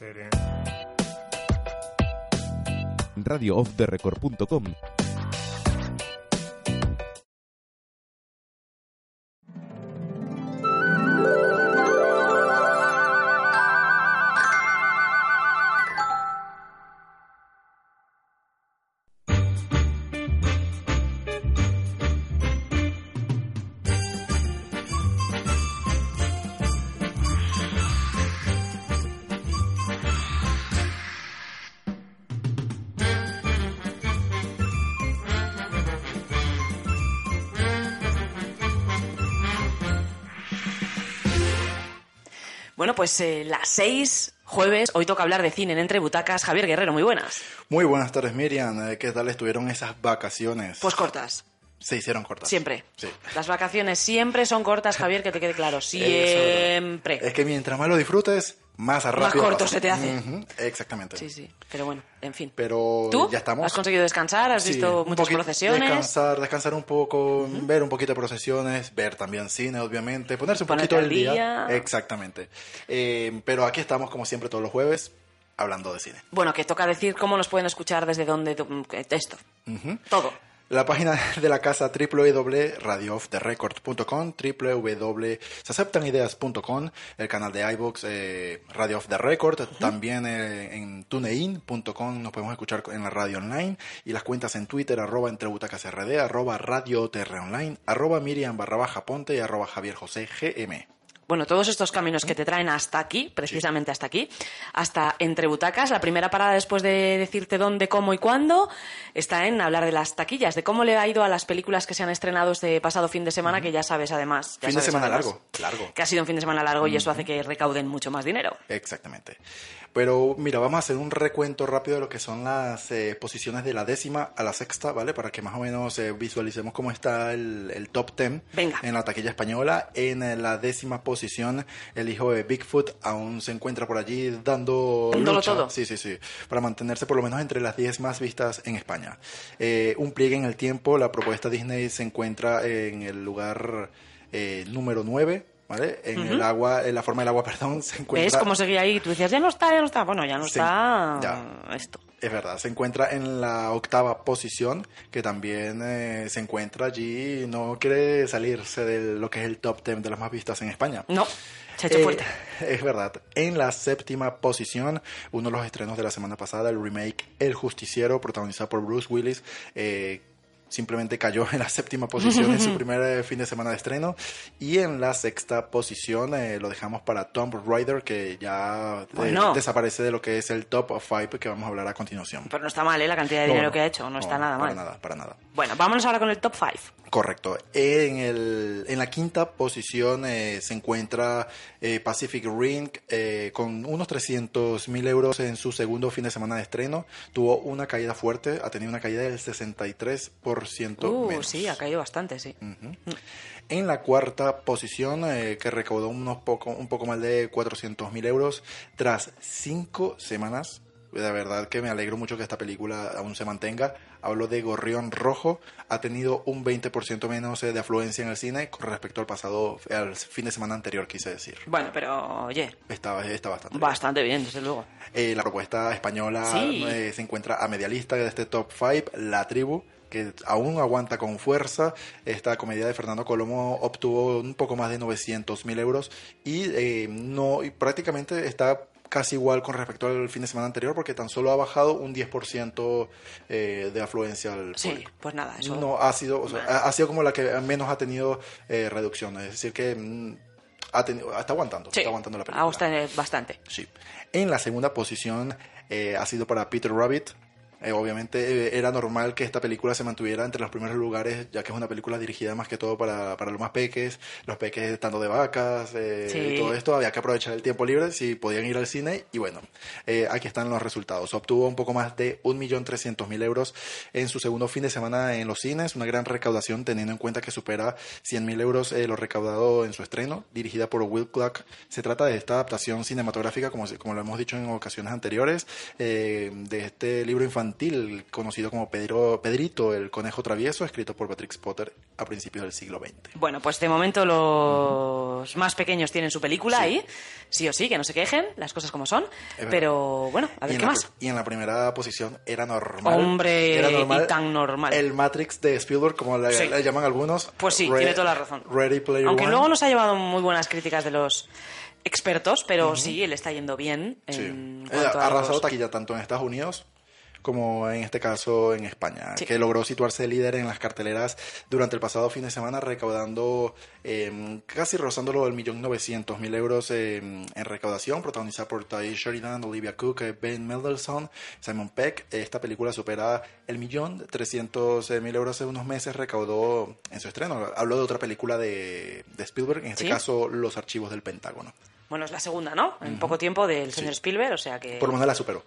serie. radioofftherecord.com Bueno, pues eh, las seis, jueves, hoy toca hablar de cine en Entre Butacas. Javier Guerrero, muy buenas. Muy buenas tardes, Miriam. Eh, ¿Qué tal estuvieron esas vacaciones? Pues cortas, Se hicieron cortas. siempre. Sí. Las vacaciones siempre son cortas, Javier, que te quede claro. Siempre. Es que mientras más lo disfrutes, más rápido corto pasa. se te hace. Exactamente. Sí, sí. Pero bueno, en fin. Pero ¿Tú? ya estamos. ¿Has conseguido descansar? ¿Has Sí, visto muchas procesiones? Descansar, descansar un poco, ver un poquito de procesiones, ver también cine, obviamente, ponerse un Ponerte poquito al día. día. Exactamente. Eh, pero aquí estamos, como siempre, todos los jueves, hablando de cine. Bueno, que toca decir cómo nos pueden escuchar desde dónde. Esto. Todo. La página de la casa www.radioofftherecord.com, www.seaceptanideas.com, el canal de iVoox eh, Radio Off the Record, también eh, en tunein.com nos podemos escuchar en la radio online y las cuentas en Twitter, arroba entre butacas RD, arroba radio online, arroba Miriam barra baja ponte y arroba Javier José GM. Bueno, todos estos caminos que te traen hasta aquí, precisamente hasta aquí, hasta entre butacas, la primera parada después de decirte dónde, cómo y cuándo, está en hablar de las taquillas, de cómo le ha ido a las películas que se han estrenado este pasado fin de semana, que ya sabes además. ya Fin de semana además, largo, largo. Que ha sido un fin de semana largo y eso hace que recauden mucho más dinero. Exactamente. Pero mira, vamos a hacer un recuento rápido de lo que son las eh, posiciones de la décima a la sexta, ¿vale? Para que más o menos eh, visualicemos cómo está el, el top ten en la taquilla española. En eh, la décima posición, el hijo de Bigfoot aún se encuentra por allí dando lucha. todo. Sí, sí, sí. Para mantenerse por lo menos entre las 10 más vistas en España. Eh, un pliegue en el tiempo, la propuesta Disney se encuentra en el lugar eh, número 9. ¿Vale? En el agua, en la forma del agua, perdón, se encuentra. ¿Ves cómo seguía ahí? Tú decías, ya no está, ya no está. Bueno, ya no Sí, está ya. esto. Es verdad, se encuentra en la octava posición, que también eh, se encuentra allí, no quiere salirse de lo que es el top 10 de las más vistas en España. No, se ha hecho Eh, fuerte. Es verdad. En la séptima posición, uno de los estrenos de la semana pasada, el remake El Justiciero, protagonizado por Bruce Willis, eh, simplemente cayó en la séptima posición en su primer eh, fin de semana de estreno. Y en la sexta posición eh, lo dejamos para Tomb Raider, que ya eh, Bueno. desaparece de lo que es el top of five que vamos a hablar a continuación. Pero no está mal, ¿eh? La cantidad de dinero no. que ha hecho. No, está nada para mal. nada, para nada. Bueno, vámonos ahora con el top 5. Correcto. En, el, en la quinta posición eh, se encuentra eh, Pacific Ring eh, con unos 300 mil euros en su segundo fin de semana de estreno. Tuvo una caída fuerte, ha tenido una caída del 63% Uh, menos. sí, ha caído bastante, sí. En la cuarta posición, eh, que recaudó unos poco, un poco más de 400 mil euros tras cinco semanas. De verdad que me alegro mucho que esta película aún se mantenga. Hablo de Gorrión Rojo. Ha tenido un 20% menos eh, de afluencia en el cine con respecto al pasado, al fin de semana anterior, quise decir. Bueno, pero oye, Está, está bastante bien. bastante bien, desde luego. Eh, la propuesta española Sí. eh, se encuentra a media lista de este top 5, La Tribu, que aún aguanta con fuerza. Esta comedia de Fernando Colomo obtuvo un poco más de 900 mil euros y, eh, no, y prácticamente está casi igual con respecto al fin de semana anterior porque tan solo ha bajado un 10% eh, de afluencia al Sí, público. pues nada, eso. No ha sido, o sea, ha, ha sido como la que menos ha tenido eh, reducción, es decir que mm, ha tenido, está aguantando, sí, está aguantando la película. gustado bastante. Sí. En la segunda posición eh, ha sido para Peter Rabbit. Eh, obviamente eh, era normal que esta película se mantuviera entre los primeros lugares, ya que es una película dirigida más que todo para, para los más peques, los peques estando de vacas, eh, Sí. y todo esto. Había que aprovechar el tiempo libre si podían ir al cine. Y bueno, eh, aquí están los resultados. Obtuvo un poco más de 1.300.000 euros en su segundo fin de semana en los cines, una gran recaudación teniendo en cuenta que supera 100.000 euros lo recaudado en su estreno, dirigida por Will Clark. Se trata de esta adaptación cinematográfica, como, como lo hemos dicho en ocasiones anteriores, de este libro infantil infantil conocido como Pedro, Pedrito, el conejo travieso, escrito por Patrick Potter a principios del siglo XX. Bueno, pues de momento los más pequeños tienen su película ahí, sí o sí, que no se quejen, las cosas como son. Pero bueno, a ver qué más. Y en la primera posición era normal. Hombre, era normal, y tan normal. El Matrix de Spielberg, como le, Sí. le llaman algunos. Pues sí, Re- tiene toda la razón. Ready Player Aunque One. luego nos ha llevado muy buenas críticas de los expertos, pero sí, él está yendo bien. Sí. En cuanto ha a arrasado los- taquilla tanto en Estados Unidos como en este caso en España, Sí. que logró situarse líder en las carteleras durante el pasado fin de semana, recaudando eh, casi rozándolo el millón novecientos mil euros eh, en recaudación, protagonizada por Ty Sheridan, Olivia Cook, eh, Ben Mendelsohn, Simon Peck. Esta película supera el millón trescientos mil euros en unos meses, recaudó en su estreno. Hablo de otra película de, de Spielberg, en este Sí. caso Los Archivos del Pentágono. Bueno, es la segunda, ¿no? En poco tiempo del señor Spielberg, o sea que... Por lo menos la superó.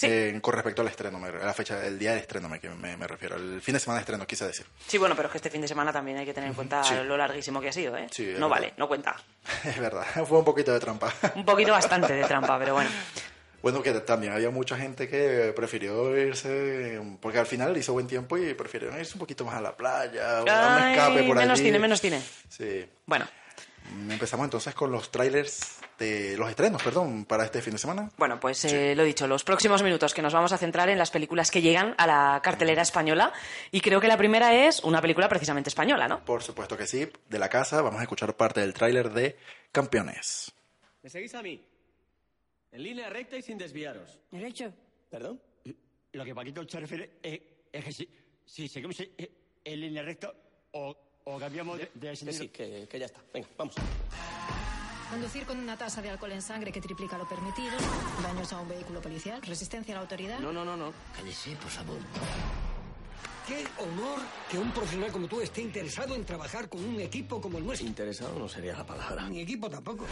Sí. Eh, con respecto al estreno, a la fecha, el día del estreno me, me, me refiero, el fin de semana de estreno, quise decir. Sí, bueno, pero es que este fin de semana también hay que tener en cuenta Sí. lo larguísimo que ha sido, ¿eh? Sí, no verdad. vale, no cuenta. Es verdad, fue un poquito de trampa. Un poquito bastante de trampa, pero bueno. Bueno, que también había mucha gente que prefirió irse, porque al final hizo buen tiempo y prefirieron irse un poquito más a la playa, o a un escape por menos allí. tiene, menos tiene. Sí. Bueno, Empezamos entonces con los trailers de los estrenos, perdón, para este fin de semana. bueno, pues eh, lo dicho, los próximos minutos que nos vamos a centrar en las películas que llegan a la cartelera española y creo que la primera es una película precisamente española, ¿no? Por supuesto que sí, de la casa vamos a escuchar parte del tráiler de Campeones. ¿Me seguís a mí? En línea recta y sin desviaros. Derecho. ¿Perdón? Lo que Paquito se refiere es, es que si, si seguimos en, en línea recta o, o cambiamos de, de Que sentido. sí, que, que ya está. Venga, vamos. Conducir con una tasa de alcohol en sangre que triplica lo permitido, daños a un vehículo policial, resistencia a la autoridad. No, no, no, no. Cállese, por favor. Qué honor que un profesional como tú esté interesado en trabajar con un equipo como el nuestro. Interesado no sería la palabra. Mi equipo tampoco.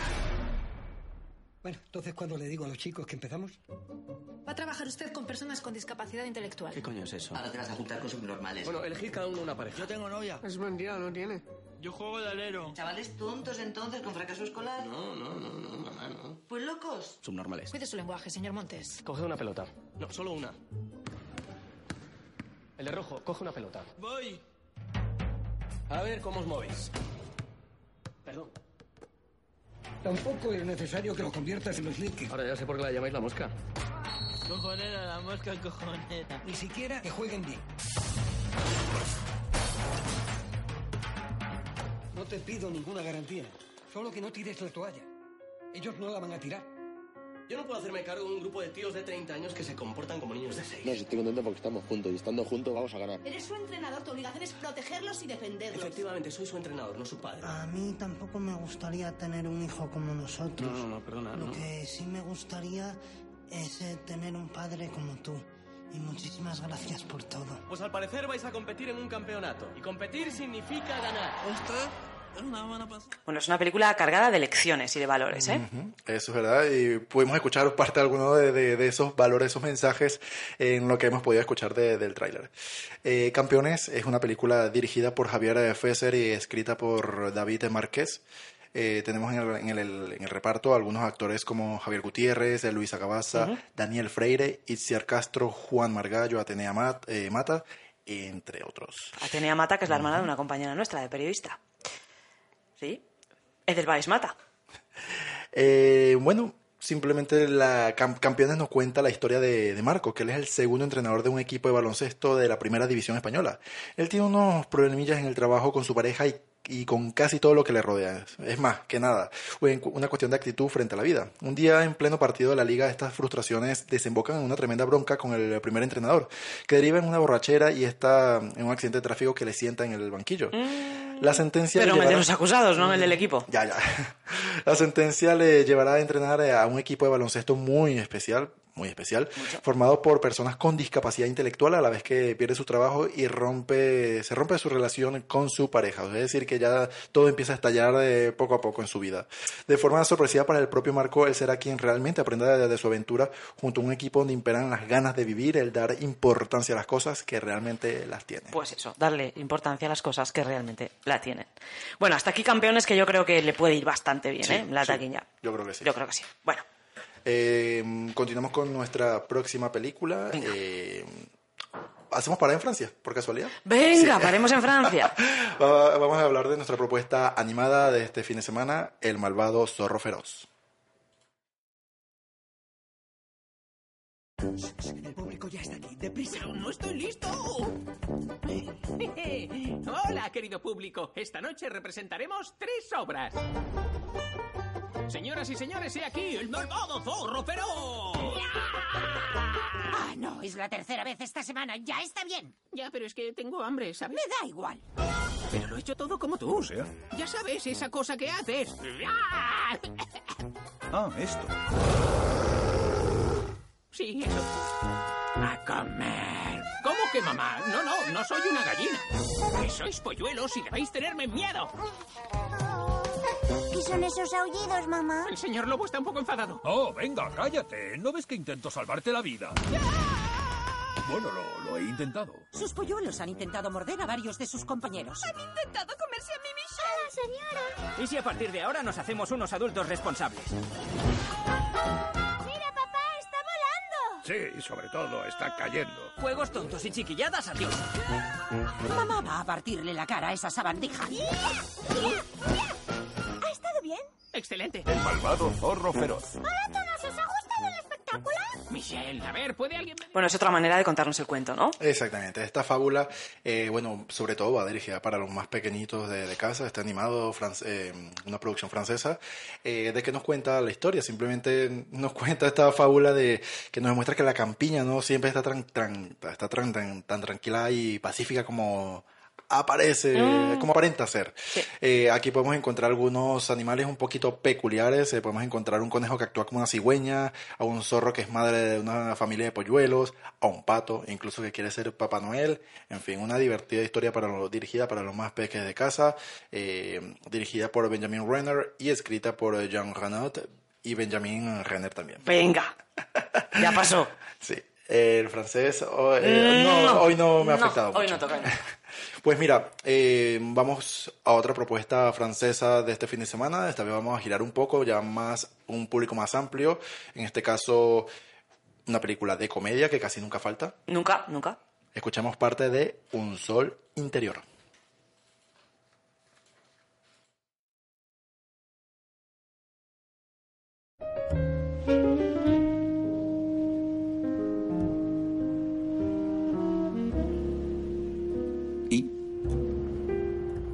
Bueno, entonces, ¿cuándo le digo a los chicos que empezamos? Va a trabajar usted con personas con discapacidad intelectual. ¿Qué coño es eso? Ahora te vas a juntar con subnormales. Bueno, elegid cada uno una pareja. yo tengo novia. Es mentira, no tiene. Yo juego de alero. Chavales tontos entonces con fracaso escolar. No, no, no, no, mamá, no. Pues locos. Subnormales. Cuide su lenguaje, señor Montes. Coge una pelota. No, solo una. El de rojo, coge una pelota. Voy. A ver cómo os movéis. Tampoco es necesario que lo conviertas en los Lakers. Ahora ya sé por qué la llamáis la mosca. Cojonera, la mosca cojonera. Ni siquiera que jueguen bien. No te pido ninguna garantía. Solo que no tires la toalla. Ellos no la van a tirar. Yo no puedo hacerme cargo de un grupo de tíos de 30 años que se comportan como niños de 6. No, si estoy contento porque estamos juntos y estando juntos vamos a ganar. Eres su entrenador, tu obligación es protegerlos y defenderlos. Efectivamente, soy su entrenador, no su padre. A mí tampoco me gustaría tener un hijo como nosotros. No, no, no, perdona, Lo no. que sí me gustaría es eh, tener un padre como tú. Y muchísimas gracias por todo. Pues al parecer vais a competir en un campeonato. Y competir significa ganar. pasada. Bueno, es una película cargada de lecciones y de valores, ¿eh? Ujú, Eso es verdad, y pudimos escuchar parte de alguno de, de- de esos valores, esos mensajes en lo que hemos podido escuchar de- del tráiler. Eh, Campeones es una película dirigida por Javier Fesser y escrita por David Márquez. Eh, tenemos en el, en, el, en el reparto algunos actores como Javier Gutiérrez, eh, Luisa Cabaza, Daniel Freire, Itziar Castro, Juan Margallo, Atenea Mat- eh, Mata, entre otros. Atenea Mata, que es la hermana de una compañera nuestra, de periodista. ¿Sí? Edelweiss Mata. Eh, bueno, simplemente la Cam- Campeones nos cuenta la historia de, de Marco, que él es el segundo entrenador de un equipo de baloncesto de la primera división española. Él tiene unos problemillas en el trabajo con su pareja y, y con casi todo lo que le rodea. Es más que nada, una cuestión de actitud frente a la vida. Un día en pleno partido de la liga, estas frustraciones desembocan en una tremenda bronca con el primer entrenador, que deriva en una borrachera y está en un accidente de tráfico que le sienta en el banquillo. La sentencia Pero le el de llevará- los acusados, no el del equipo. ya, ya. La sentencia le llevará a entrenar a un equipo de baloncesto muy especial, muy especial, formado por personas con discapacidad intelectual a la vez que pierde su trabajo y rompe, se rompe su relación con su pareja. Es decir, que ya todo empieza a estallar de poco a poco en su vida. De forma sorpresiva para el propio Marco, él será quien realmente aprenda de, de su aventura junto a un equipo donde imperan las ganas de vivir, el dar importancia a las cosas que realmente las tienen. Pues eso, darle importancia a las cosas que realmente la tienen. Bueno, hasta aquí campeones que yo creo que le puede ir bastante bien, Sí, ¿eh? La sí, taquilla. yo creo que sí. Yo creo que sí. Bueno, Eh, continuamos con nuestra próxima película. Eh, ¿Hacemos parada en Francia, por casualidad? Venga, Sí. paremos en Francia. Va- Vamos a hablar de nuestra propuesta animada de este fin de semana, El malvado zorro feroz. El público ya está aquí. ¡Deprisa! ¡No estoy listo! Hola, querido público. Esta noche representaremos tres obras. Señoras y señores, he aquí el malvado zorro feroz. Ah, no, es la tercera vez esta semana. Ya está bien. Ya, pero es que tengo hambre, ¿sabes? Me da igual. Pero lo he hecho todo como tú. Ya sabes, esa cosa que haces. Ah, esto. Sí, eso. A comer. ¿Cómo que mamá? No, no, no soy una gallina. Que sois polluelos y debéis tenerme miedo. ¿Qué son esos aullidos, mamá? El señor lobo está un poco enfadado. Oh, venga, cállate. ¿No ves que intento salvarte la vida? Bueno, lo, lo he intentado. Sus polluelos han intentado morder a varios de sus compañeros. Han intentado comerse a mi Michelle. ¡Hola, señora! ¿Y si a partir de ahora nos hacemos unos adultos responsables? ¡Mira, papá! ¡Está volando! Sí, sobre todo está cayendo. Juegos tontos y chiquilladas, adiós. Mamá va a partirle la cara a esa sabandija. Excelente. El malvado zorro feroz. ¡Hola, todos! ¿Os ha gustado el espectáculo? Michelle, a ver, ¿puede alguien...? Bueno, es otra manera de contarnos el cuento, ¿no? Exactamente, esta fábula, eh, bueno, sobre todo va dirigida para los más pequeñitos de, de casa, está animado, eh, una producción francesa, eh, de que nos cuenta la historia, simplemente nos cuenta esta fábula de que nos demuestra que la campiña no siempre está, tran- tran- está tran- tan, tan tranquila y pacífica como aparece, Mm. como aparenta ser. Eh, aquí podemos encontrar algunos animales un poquito peculiares. eh, podemos encontrar un conejo que actúa como una cigüeña, a un zorro que es madre de una familia de polluelos, a un pato, incluso que quiere ser Papá Noel. En fin, una divertida historia para los- dirigida para los más pequeños de casa, eh, dirigida por Benjamin Renner y escrita por eh, Jean Renaud y Benjamin Renner también. Venga. Ya pasó. Sí. El francés, oh, eh, Mm, no, no. hoy no me ha No, afectado hoy no toca. Pues mira, eh, vamos a otra propuesta francesa de este fin de semana. Esta vez vamos a girar un poco, ya más un público más amplio. En este caso, una película de comedia que casi nunca falta. Nunca, nunca. Escuchamos parte de Un Sol Interior.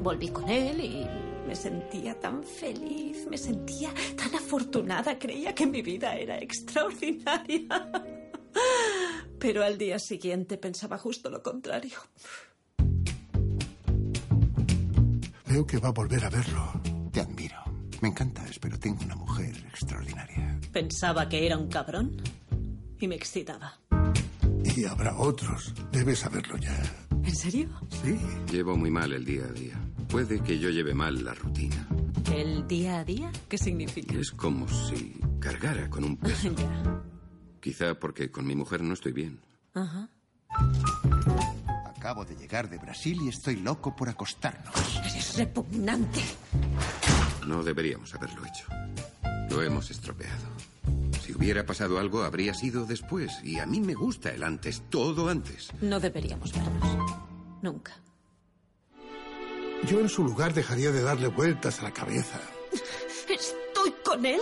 Volví con él y me sentía tan feliz, me sentía tan afortunada, creía que mi vida era extraordinaria. Pero al día siguiente pensaba justo lo contrario. Veo que va a volver a verlo. Te admiro. Me encantas, pero tengo una mujer extraordinaria. Pensaba que era un cabrón y me excitaba. Y habrá otros. Debes saberlo ya. ¿En serio? Sí. Llevo muy mal el día a día. Puede que yo lleve mal la rutina. ¿El día a día? ¿Qué significa? Es como si cargara con un peso. Ya. Quizá porque con mi mujer no estoy bien. Ajá. Acabo de llegar de Brasil y estoy loco por acostarnos. Eres repugnante. No deberíamos haberlo hecho. Lo hemos estropeado. Si hubiera pasado algo, habría sido después. Y a mí me gusta el antes, todo antes. No deberíamos vernos. Nunca. Yo en su lugar dejaría de darle vueltas a la cabeza. ¿Estoy con él?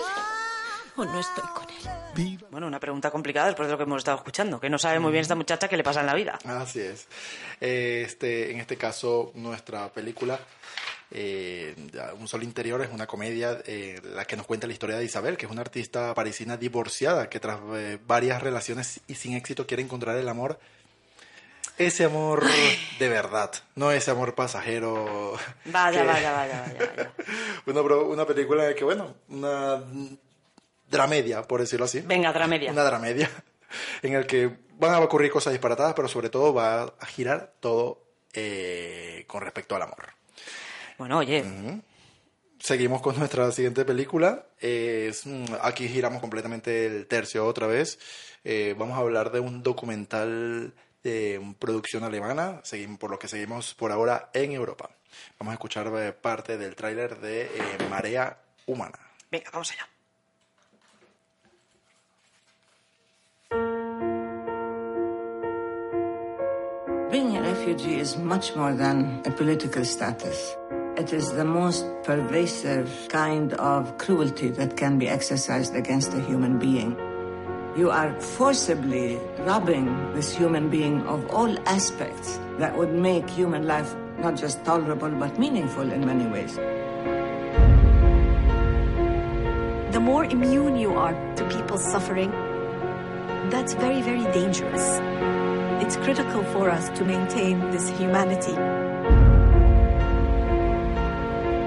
¿O no estoy con él? Bueno, una pregunta complicada después de lo que hemos estado escuchando, que no sabe muy bien esta muchacha qué le pasa en la vida. Así es. Eh, Este, en este caso, nuestra película, eh, Un Sol Interior, es una comedia eh, la que nos cuenta la historia de Isabel, que es una artista parisina divorciada que tras eh, varias relaciones y sin éxito quiere encontrar el amor. Ese amor de verdad, no ese amor pasajero. Vaya, que- vaya, vaya, vaya, vaya. Una, pro- una película que, bueno, una dramedia, por decirlo así. Venga, dramedia. Una dramedia en el que van a ocurrir cosas disparatadas, pero sobre todo va a girar todo eh, con respecto al amor. Bueno, oye, Seguimos con nuestra siguiente película. Es, mm, aquí giramos completamente el tercio otra vez. Eh, vamos a hablar de un documental de mm, producción alemana, seguimos, por lo que seguimos por ahora en Europa. Vamos a escuchar eh, parte del tráiler de eh, Marea Humana. venga, vamos allá. refugee is much more than a political status. It is the most pervasive kind of cruelty that can be exercised against a human being. You are forcibly robbing this human being of all aspects that would make human life not just tolerable but meaningful in many ways. The more immune you are to people's suffering, that's very, very dangerous. It's critical for us to maintain this humanity.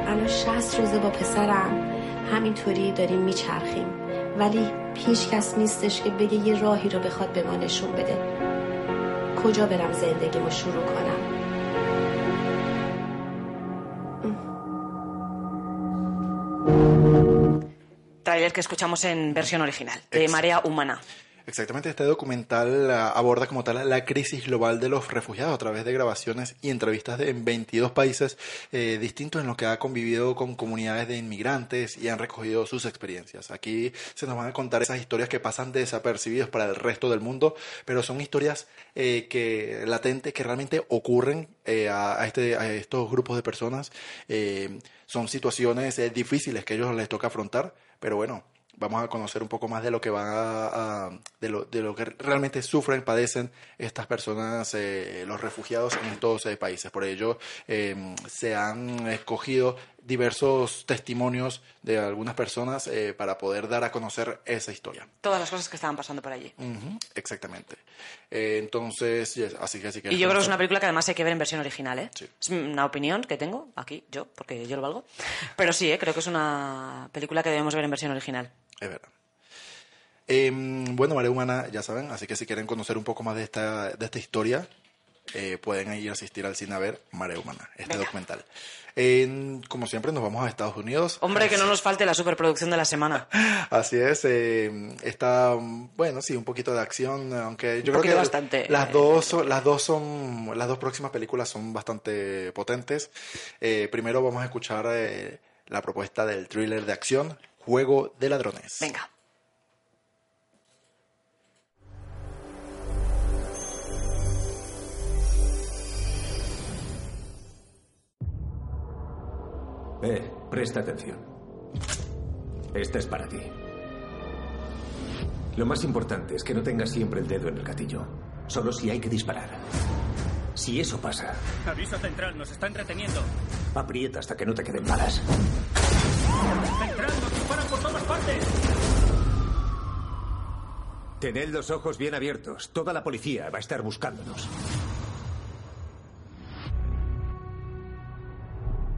الان 60 روزه با پسرم همینطوری داریم میچرخیم ولی هیچ کس نیستش که بگه یه راهی رو بخواد به ما نشون بده کجا برم زندگیمو شروع کنم Trailer que escuchamos en versión original, de Marea Humana. Exactamente, este documental ah, aborda como tal la crisis global de los refugiados a través de grabaciones y entrevistas de, en 22 países eh, distintos en los que ha convivido con comunidades de inmigrantes y han recogido sus experiencias. Aquí se nos van a contar esas historias que pasan desapercibidos para el resto del mundo, pero son historias eh, que latentes que realmente ocurren eh, a, a este, a estos grupos de personas. Eh, son situaciones eh, difíciles que a ellos les toca afrontar, pero bueno, vamos a conocer un poco más de lo que van a, a- de, lo, de lo que realmente sufren, padecen estas personas, eh, los refugiados en estos eh, países. Por ello, eh, se han escogido diversos testimonios de algunas personas eh, para poder dar a conocer esa historia. Todas las cosas que estaban pasando por allí. Exactamente. Eh, entonces, yes, así que así que Y yo creo que es una película que además hay que ver en versión original, ¿eh? Es una opinión que tengo aquí, yo, porque yo lo valgo. Pero sí, ¿eh? creo que es una película que debemos ver en versión original. Es verdad. Eh, bueno, María Humana, ya saben, así que si quieren conocer un poco más de esta, de esta historia, eh, pueden ir a asistir al cine a ver Marea Humana, este Venga. documental. Eh, como siempre, nos vamos a Estados Unidos. Hombre, que no nos falte la superproducción de la semana. Así es, eh, está, bueno, sí, un poquito de acción, aunque yo creo que bastante, las eh. dos, las dos son, las dos próximas películas son bastante potentes. Eh, primero vamos a escuchar eh, la propuesta del thriller de acción, Juego de Ladrones. Venga. Eh, presta atención. Esta es para ti. Lo más importante es que no tengas siempre el dedo en el gatillo. Solo si hay que disparar. Si eso pasa, Aviso central, nos están reteniendo. aprieta hasta que no te queden balas. ¡Central, nos disparan por todas partes! Tened los ojos bien abiertos. Toda la policía va a estar buscándonos.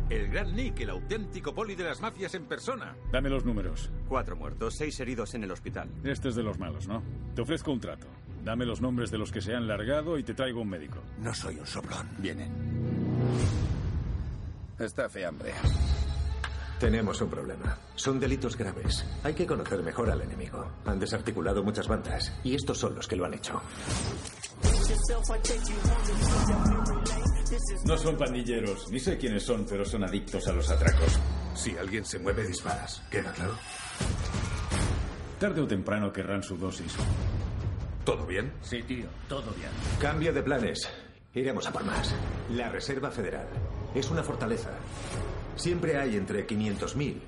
El gran Nick, el auténtico poli de las mafias en persona. Dame los números. Cuatro muertos, seis heridos en el hospital. Este es de los malos, ¿no? Te ofrezco un trato. Dame los nombres de los que se han largado y te traigo un médico. No soy un soplón. Vienen. Está hambre. Tenemos un problema. Son delitos graves. Hay que conocer mejor al enemigo. Han desarticulado muchas bandas y estos son los que lo han hecho. No son pandilleros, ni sé quiénes son, pero son adictos a los atracos. Si alguien se mueve, disparas. ¿Queda claro? Tarde o temprano querrán su dosis. ¿Todo bien? Sí, tío, todo bien. Cambio de planes. Iremos a por más. La Reserva Federal es una fortaleza. Siempre hay entre 500.000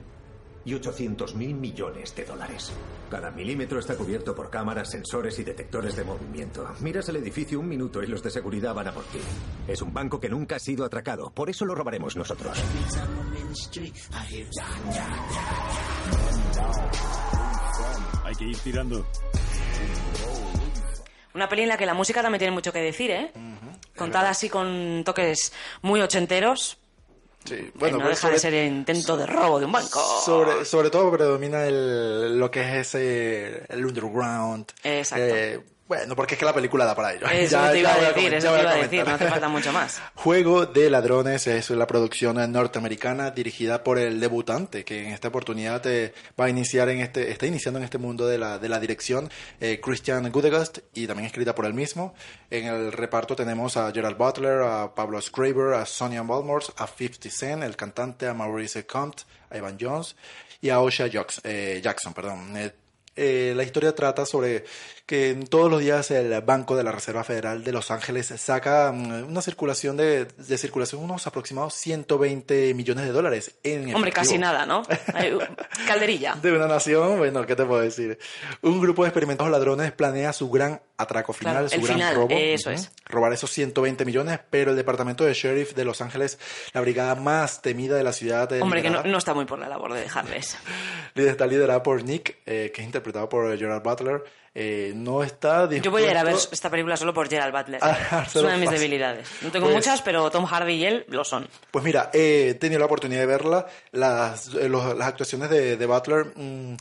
y 800.000 millones de dólares. Cada milímetro está cubierto por cámaras, sensores y detectores de movimiento. Miras el edificio un minuto y los de seguridad van a por ti. Es un banco que nunca ha sido atracado. Por eso lo robaremos nosotros. Hay que ir tirando. Una peli en la que la música también tiene mucho que decir, ¿eh? Contada así con toques muy ochenteros. Sí, que bueno, no pues deja sobre- de ser el intento de robo de un banco. Sobre, sobre todo predomina el, lo que es ese el underground. Exacto. Eh, bueno, porque es que la película da para ello. Eso Ya- te iba a decir, eso te iba a decir, no hace falta mucho más. Juego de Ladrones es la producción norteamericana dirigida por el debutante que en esta oportunidad eh, va a iniciar en este está iniciando en este mundo de la, de la dirección eh, Christian Gudegast y también escrita por él mismo. En el reparto tenemos a Gerald Butler, a Pablo Schreiber, a Sonia Balmors, a 50 Cent, el cantante, a Maurice Comte, a Evan Jones y a Osha Jackson. eh, Jackson perdón. Eh, la historia trata sobre que todos los días el Banco de la Reserva Federal de Los Ángeles saca mm, una circulación de, de circulación unos aproximados 120 millones de dólares en Hombre, efectivo. casi nada, ¿no? Calderilla. De una nación, bueno, ¿qué te puedo decir? Un grupo de experimentados ladrones planea su gran atraco final, Claro, su gran final, robo. eso Ujú. es. Robar esos 120 millones, pero el departamento de sheriff de Los Ángeles, la brigada más temida de la ciudad, eh, Hombre, que no, no está muy por la labor de dejarles. está liderada por Nick, eh, que es interpretado por Butler. eh, no está dispuesto... Yo voy a ir a ver esta película solo por Gerald Butler. Es una de mis fácil. debilidades. No tengo Pues- muchas, pero Tom Hardy y él lo son. Pues mira, he tenido la oportunidad de verla. Las, eh, los- las actuaciones de, de Butler... mm,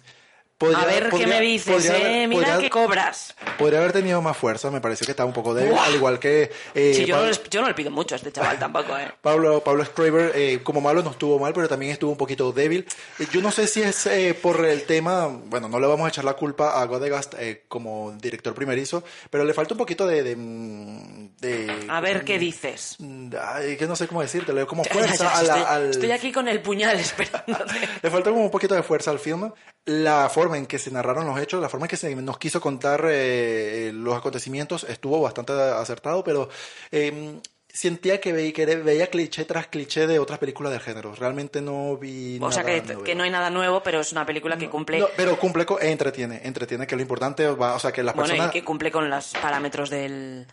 podría- a ver qué podría- me dices, podría eh. Mira que cobras. Podría haber tenido más fuerza, me pareció que estaba un poco débil, Buah. al igual que eh, Sí, yo, no Pablo, les- yo no le pido mucho a este chaval tampoco, ¿eh? Pablo, Pablo Schreiber, eh, como malo no estuvo mal, pero también estuvo un poquito débil. Eh, Yo no sé si es eh, por el tema, bueno, no le vamos a echar la culpa a Godegast eh, como director primerizo, pero le falta un poquito de... de, mm, de- A ver qué dices. mm, ay, que no sé cómo decirte, le como Ya, fuerza ya, a la- estoy, al... estoy aquí con el puñal esperándote. Le falta como un poquito de fuerza al film. La forma en que se narraron los hechos, la forma en que se nos quiso contar eh, los acontecimientos estuvo bastante acertado, pero eh, sentía que, ve- que veía cliché tras cliché de otras películas del género. Realmente no vi O sea, que, que no hay nada nuevo, pero es una película que cumple... No, pero cumple con, e entretiene, entretiene, que lo importante, va, o sea, que las bueno, personas... y que cumple con los parámetros del,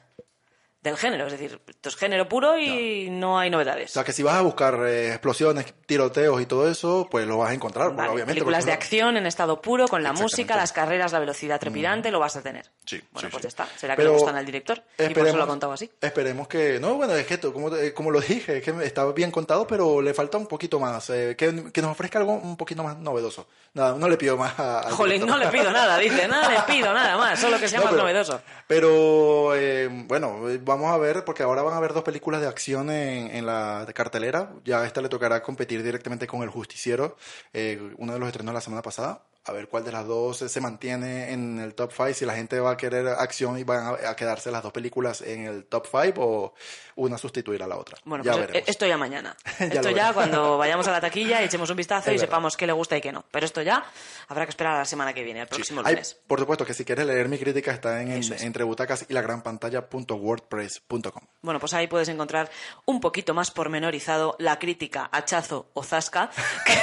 del género. Es decir, esto es género puro y no, hay O novedades. sea, que si vas a buscar eh, explosiones, tiroteos y todo eso, pues lo vas a encontrar, porque Vale, obviamente. películas porque de acción en estado puro, con la. Mm. música, las carreras, la velocidad trepidante, lo vas a tener. Sí, Bueno, sí, pues sí. ya está. Será que Pero le gustan al director y por eso lo ha contado así. Esperemos que. No, bueno, es que tú, como, como lo dije, es que estaba bien contado, pero le falta un poquito más. eh, que, que nos ofrezca algo un poquito más novedoso. Nada, no le pido más a. al Jolín, no le pido nada, dice, nada le pido nada más, solo que sea No, más pero- novedoso. Pero eh, bueno, eh, vamos a ver, porque ahora van a haber dos películas de acción en, en la cartelera. Ya esta le tocará competir directamente con El Justiciero, eh, uno de los estrenos de la semana pasada. A ver cuál de las dos eh, se mantiene en el top 5, si la gente va a querer acción y van a, quedarse las dos películas en el top 5 o una sustituir a la otra. Bueno, ya pues veremos. esto ya mañana. Ya esto ya cuando vayamos a la taquilla y echemos un vistazo Es y verdad. sepamos qué le gusta y qué no. Pero esto ya habrá que esperar a la semana que viene, al próximo Hay- lunes. por supuesto que si quieres leer mi crítica está en, en- entre butacas y la gran pantalla.wordpress.com. Bueno, pues ahí puedes encontrar un poquito más pormenorizado la crítica, hachazo o zasca que,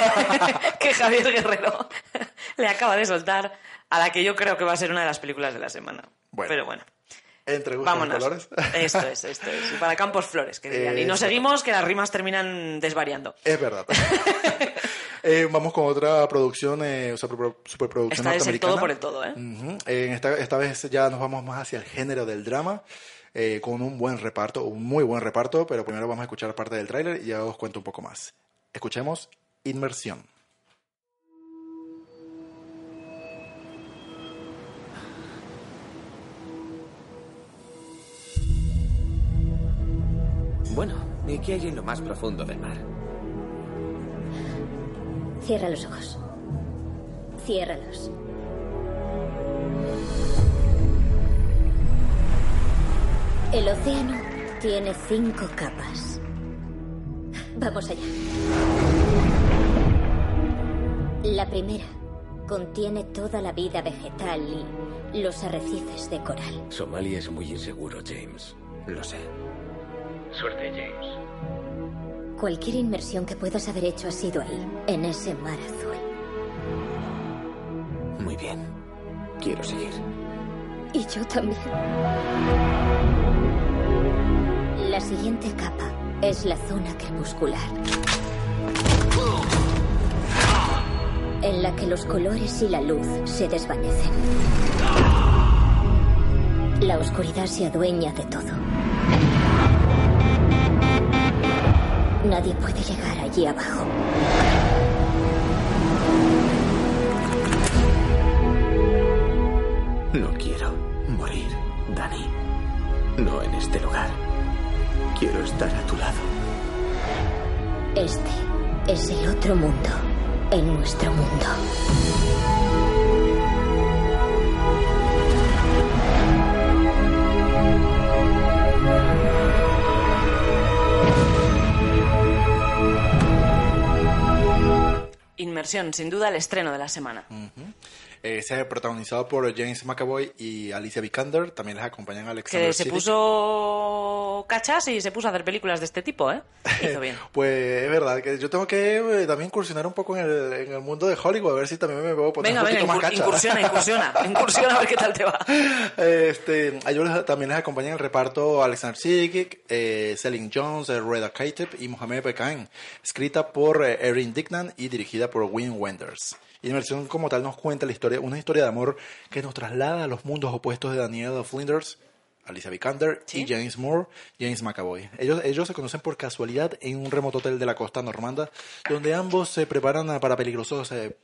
que Javier Guerrero le acaba de soltar a la que yo creo que va a ser una de las películas de la semana. Bueno. Pero bueno, Entre gustos y colores. Esto es, esto es. Y para Campos Flores, que dirían. Y nos seguimos que las rimas terminan desvariando. Es verdad. Eh, vamos con otra producción, eh, super- superproducción Esta es el todo norteamericana. por el todo, ¿eh? Eh, esta, esta vez ya nos vamos más hacia el género del drama, eh, con un buen reparto, un muy buen reparto, pero primero vamos a escuchar parte del tráiler y ya os cuento un poco más. Escuchemos Inmersión. Bueno, ¿y qué hay en lo más profundo del mar? Cierra los ojos. Ciérralos. El océano tiene cinco capas. Vamos allá. La primera contiene toda la vida vegetal y los arrecifes de coral. Somalia es muy inseguro, James. Lo sé. Suerte, James. Cualquier inmersión que puedas haber hecho ha sido ahí, en ese mar azul. Muy bien. Quiero seguir. Y yo también. La siguiente capa es la zona crepuscular. En la que los colores y la luz se desvanecen. La oscuridad se adueña de todo. Nadie puede llegar allí abajo. No quiero morir, Dani. No en este lugar. Quiero estar a tu lado. Este es el otro mundo en nuestro mundo. Sin duda el estreno de la semana. Eh, protagonizado por James McAvoy y Alicia Vikander. También les acompañan Alexander Que se puso cachas y se puso a hacer películas de este tipo, ¿eh? Hizo bien. Pues es verdad que yo tengo que eh, también incursionar un poco en el, en el mundo de Hollywood, a ver si también me puedo poner Venga, un venga, poquito más incur- cacha. incursiona, incursiona, incursiona a ver qué tal te va. Este, a ellos también les acompañan en el reparto Alexander Siddig, eh, Celine Jones, eh, Reda Kateb y Mohamed Bekan, escrita por eh, Erin Dignan y dirigida por Wim Wenders. Y la versión como tal nos cuenta la historia, una historia de amor que nos traslada a los mundos opuestos de Daniel Flinders, Alicia Vikander y James Moore, James McAvoy. Ellos, ellos se conocen por casualidad en un remoto hotel de la costa normanda, donde ambos se preparan a- para peligrosos, eh,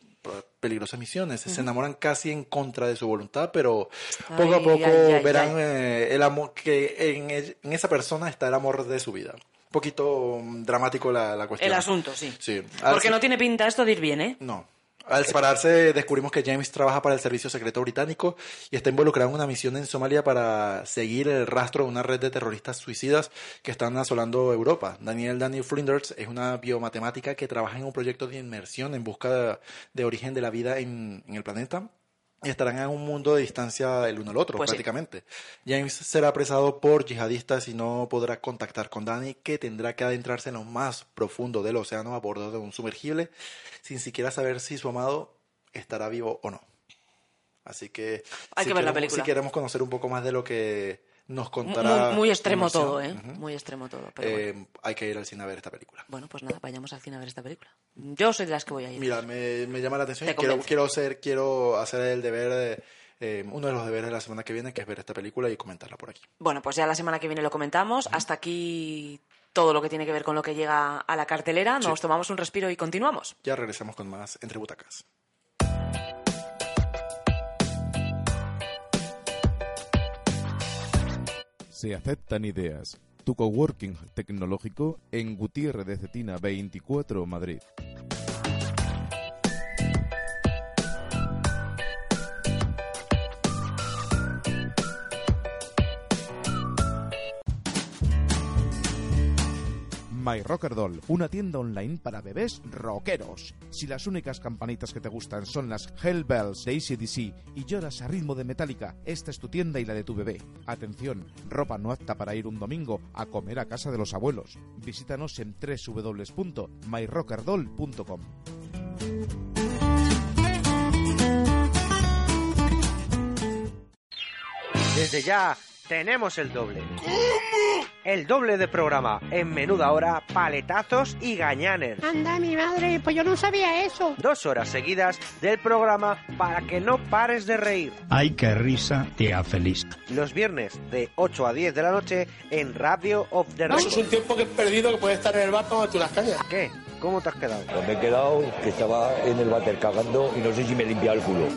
peligrosas misiones. Se Ujú. enamoran casi en contra de su voluntad, pero poco a poco ay, ay, verán eh, el amor que en, el- en esa persona está el amor de su vida. Un poquito mm, dramático la, la cuestión. El asunto, sí. Sí. Porque no tiene pinta esto de ir bien, ¿eh? no. Al separarse descubrimos que James trabaja para el Servicio Secreto Británico y está involucrado en una misión en Somalia para seguir el rastro de una red de terroristas suicidas que están asolando Europa. Daniel Daniel Flinders es una biomatemática que trabaja en un proyecto de inmersión en busca de, origen de la vida en el planeta y estarán en un mundo de distancia el uno al otro, Pues sí. prácticamente. James será apresado por yihadistas y no podrá contactar con Danny, que tendrá que adentrarse en lo más profundo del océano a bordo de un sumergible, sin siquiera saber si su amado estará vivo o no. Así que Hay si que ver la queremos- película. Si queremos conocer un poco más de lo que nos contará. Muy, muy extremo todo, ¿eh? Muy extremo todo. Pero eh, bueno. hay que ir al cine a ver esta película. bueno, pues nada, vayamos al cine a ver esta película. Yo soy de las que voy a ir. Mira, me, me llama la atención Te y quiero, quiero, hacer, quiero hacer el deber, de, eh, uno de los deberes de la semana que viene, que es ver esta película y comentarla por aquí. Bueno, pues ya la semana que viene lo comentamos. Hasta aquí todo lo que tiene que ver con lo que llega a la cartelera. Nos Sí. tomamos un respiro y continuamos. Ya regresamos con más Entre Butacas. Se aceptan ideas. Tu coworking tecnológico en Gutiérrez de Cetina 24 Madrid. My Rocker Doll, una tienda online para bebés rockeros. Si las únicas campanitas que te gustan son las Hellbells de ACDC y lloras a ritmo de Metallica, esta es tu tienda y la de tu bebé. Atención, ropa no apta para ir un domingo a comer a casa de los abuelos. Visítanos en www.myrockerdoll.com. Desde ya tenemos el doble. El doble de programa en menuda hora, paletazos y gañaner. Anda, mi madre, pues yo no sabía eso. Dos horas seguidas del programa para que no pares de reír. Ay, qué risa, tía feliz. Los viernes de 8 a 10 de la noche en Radio of the Eso es un tiempo que he perdido que puede estar en el bar tomando unas cañas. ¿Qué? ¿Cómo te has quedado? Pues me he quedado que estaba en el váter cagando y no sé si me he limpiado el culo.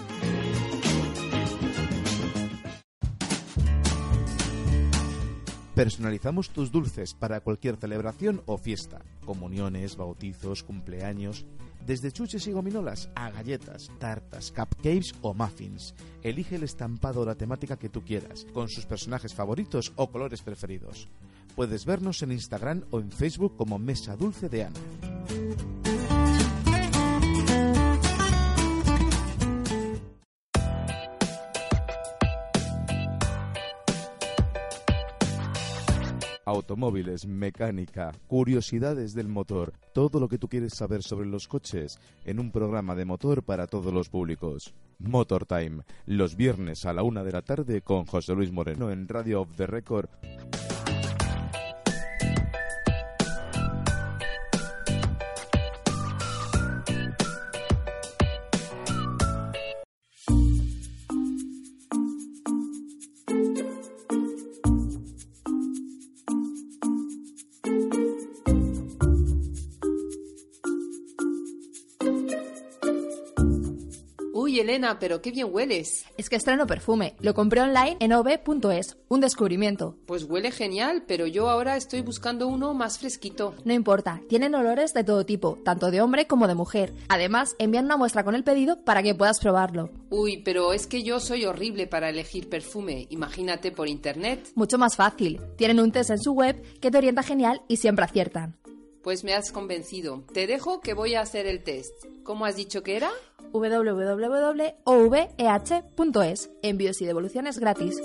Personalizamos tus dulces para cualquier celebración o fiesta. Comuniones, bautizos, cumpleaños. Desde chuches y gominolas a galletas, tartas, cupcakes o muffins. Elige el estampado o la temática que tú quieras, con sus personajes favoritos o colores preferidos. Puedes vernos en Instagram o en Facebook como Mesa Dulce de Ana. Automóviles, mecánica, curiosidades del motor, todo lo que tú quieres saber sobre los coches en un programa de motor para todos los públicos. Motor Time, los viernes a la una de la tarde con José Luis Moreno en Radio of the Record. Elena, pero qué bien hueles. Es que estreno perfume. Lo compré online en ov.es. Un descubrimiento. Pues huele genial, pero yo ahora estoy buscando uno más fresquito. No importa, tienen olores de todo tipo, tanto de hombre como de mujer. Además, envían una muestra con el pedido para que puedas probarlo. Uy, pero es que yo soy horrible para elegir perfume. Imagínate por internet. Mucho más fácil. Tienen un test en su web que te orienta genial y siempre aciertan. Pues me has convencido. Te dejo que voy a hacer el test. ¿Cómo has dicho que era? www.oveh.es. Envíos y devoluciones gratis.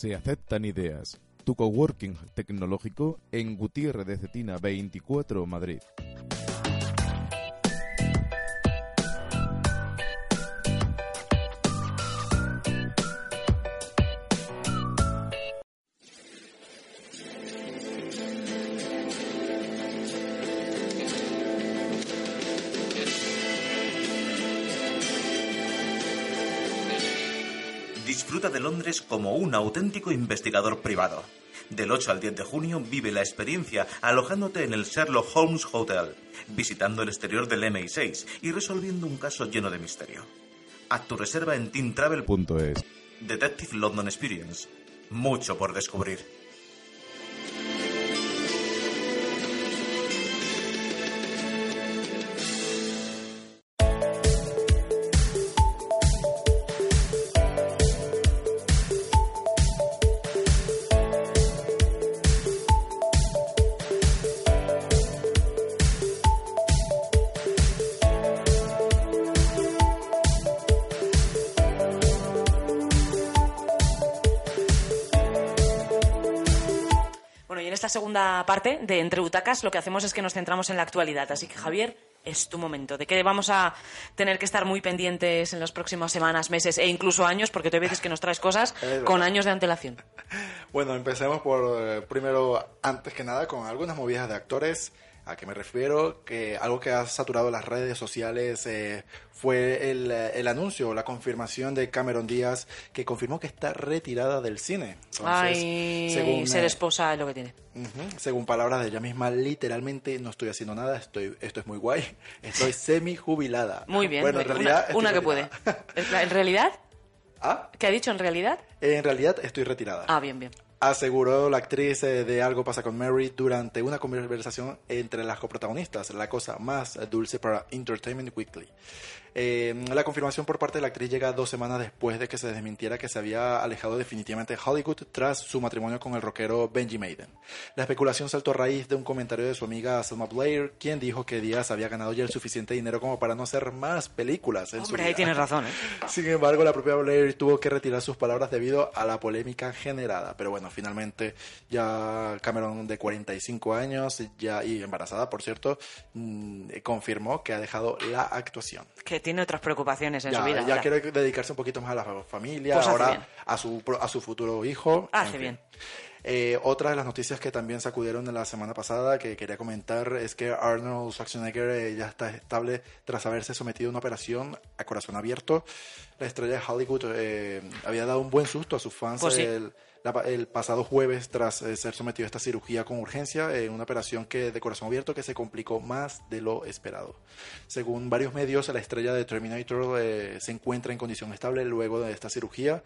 Se aceptan ideas. Tu coworking tecnológico en Gutiérrez de Cetina 24 Madrid. Como un auténtico investigador privado. Del 8 al 10 de junio vive la experiencia alojándote en el Sherlock Holmes Hotel, visitando el exterior del MI6 y resolviendo un caso lleno de misterio. Haz tu reserva en teamtravel.es. Detective London Experience. Mucho por descubrir. Segunda parte de Entre Butacas lo que hacemos es que nos centramos en la actualidad. Así que, Javier, es tu momento. ¿De qué vamos a tener que estar muy pendientes en las próximas semanas, meses e incluso años? Porque tú hay veces que nos traes cosas con años de antelación. Bueno, empecemos por, eh, primero, antes que nada, con algunas movidas de actores. ¿A qué me refiero? Que algo que ha saturado las redes sociales eh, fue el, eh, el anuncio, la confirmación de Cameron Díaz, que confirmó que está retirada del cine. Entonces, Ay, según, ser eh, esposa es lo que tiene. Según palabras de ella misma, literalmente no estoy haciendo nada, estoy, esto es muy guay, estoy semi jubilada. Muy bien. Bueno, en una- realidad. estoy una, que puede. ¿En realidad? ¿Ah? ¿Qué ha dicho en realidad? En realidad estoy retirada. Ah, bien, bien. Aseguró la actriz eh, de Algo pasa con Mary durante una conversación entre las coprotagonistas, la cosa más dulce para Entertainment Weekly. Eh, la confirmación por parte de la actriz llega dos semanas después de que se desmintiera que se había alejado definitivamente de Hollywood tras su matrimonio con el rockero Benji Maiden. La especulación saltó a raíz de un comentario de su amiga Selma Blair, quien dijo que Díaz había ganado ya el suficiente dinero como para no hacer más películas en su ahí vida. tienes razón, ¿eh? Sin embargo, la propia Blair tuvo que retirar sus palabras debido a la polémica generada. Pero bueno, finalmente ya Cameron de 45 años ya y embarazada, por cierto, mm, confirmó que ha dejado la actuación. Tiene otras preocupaciones en ya su vida. ya ahora. quiere dedicarse un poquito más a la familia, Pues bien. ahora a su, a su futuro hijo. Hace en fin. bien. Eh, otra de las noticias que también sacudieron de la semana pasada que quería comentar es que Arnold Schwarzenegger eh, ya está estable tras haberse sometido a una operación a corazón abierto. La estrella de Hollywood eh, había dado un buen susto a sus fans Pues sí. el, la- el pasado jueves tras eh, ser sometido a esta cirugía con urgencia en una operación que de corazón abierto que se complicó más de lo esperado. Según varios medios, la estrella de Terminator eh, se encuentra en condición estable luego de esta cirugía.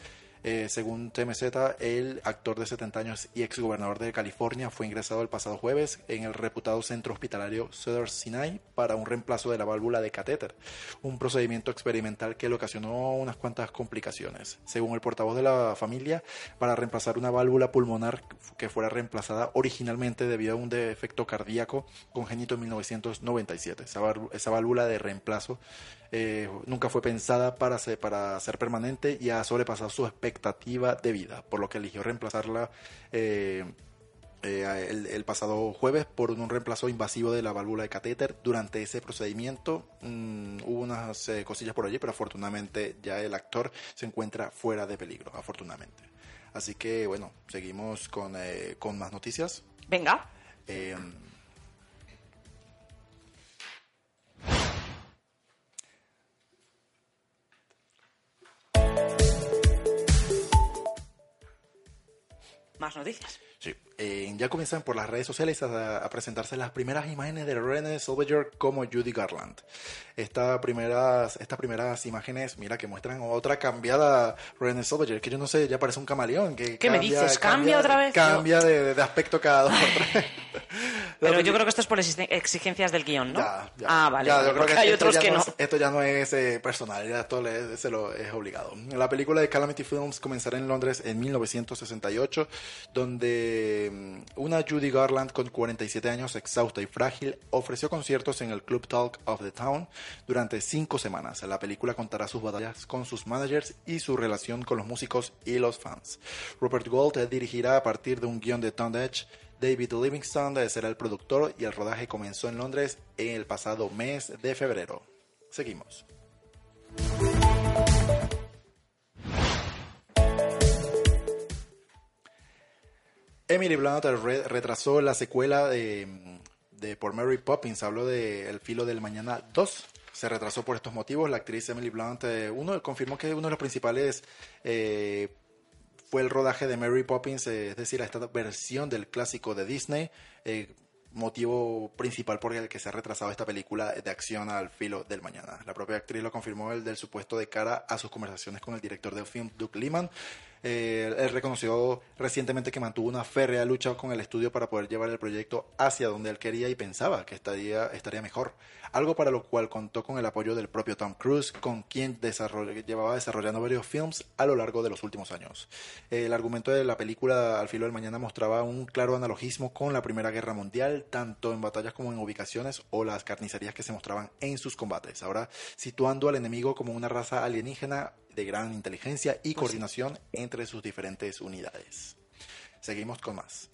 Eh, según TMZ, el actor de 70 años y ex gobernador de California fue ingresado el pasado jueves en el reputado centro hospitalario Cedar Sinai para un reemplazo de la válvula de catéter, un procedimiento experimental que le ocasionó unas cuantas complicaciones. Según el portavoz de la familia, para reemplazar una válvula pulmonar que fuera reemplazada originalmente debido a un defecto cardíaco congénito en 1997. Esa, esa válvula de reemplazo eh, nunca fue pensada para ser, para ser permanente y ha sobrepasado su expectativa de vida, por lo que eligió reemplazarla eh, eh, el, el pasado jueves por un reemplazo invasivo de la válvula de catéter. Durante ese procedimiento mm, hubo unas eh, cosillas por allí, pero afortunadamente ya el actor se encuentra fuera de peligro, afortunadamente. Así que bueno, seguimos con, eh, con más noticias. Venga. Más noticias. Eh, ya comienzan por las redes sociales a, a presentarse las primeras imágenes de Renée Zellweger como Judy Garland. Esta primeras, estas primeras imágenes, mira, que muestran otra cambiada Renée Zellweger, que yo no sé, ya parece un camaleón. Que ¿Qué me dices? ¿Cambia otra vez? Cambia de, de aspecto cada dos por tres. Pero yo creo que esto es por exi- exigencias del guion, ¿no? Ya, ya. Ah, vale. Ya, yo creo que hay esto otros ya que no no. es- esto ya no es eh, personal, ya esto le- se lo es obligado. La película de Calamity Films comenzará en Londres en 1968, donde una Judy Garland con 47 años, exhausta y frágil, ofreció conciertos en el Club Talk of the Town durante cinco semanas. La película contará sus batallas con sus managers y su relación con los músicos y los fans. Rupert Gold dirigirá a partir de un guion de Tom Edge David Livingston será el productor y el rodaje comenzó en Londres en el pasado mes de febrero. Seguimos. Emily Blunt re- retrasó la secuela de, de Por Mary Poppins. Habló de El filo del mañana 2. Se retrasó por estos motivos. La actriz Emily Blunt eh, uno, confirmó que uno de los principales eh, fue el rodaje de Mary Poppins, eh, es decir, esta versión del clásico de Disney, motivo principal por el que se ha retrasado esta película de acción al filo del mañana. La propia actriz lo confirmó el del supuesto de cara a sus conversaciones con el director del film, Doug Liman. Eh, él reconoció recientemente que mantuvo una férrea lucha con el estudio para poder llevar el proyecto hacia donde él quería y pensaba que estaría, estaría mejor. Algo para lo cual contó con el apoyo del propio Tom Cruise, con quien llevaba desarrollando varios films a lo largo de los últimos años. El argumento de la película Al filo del mañana mostraba un claro analogismo con la Primera Guerra Mundial, tanto en batallas como en ubicaciones o las carnicerías que se mostraban en sus combates. Ahora situando al enemigo como una raza alienígena de gran inteligencia y coordinación entre sus diferentes unidades. Seguimos con más.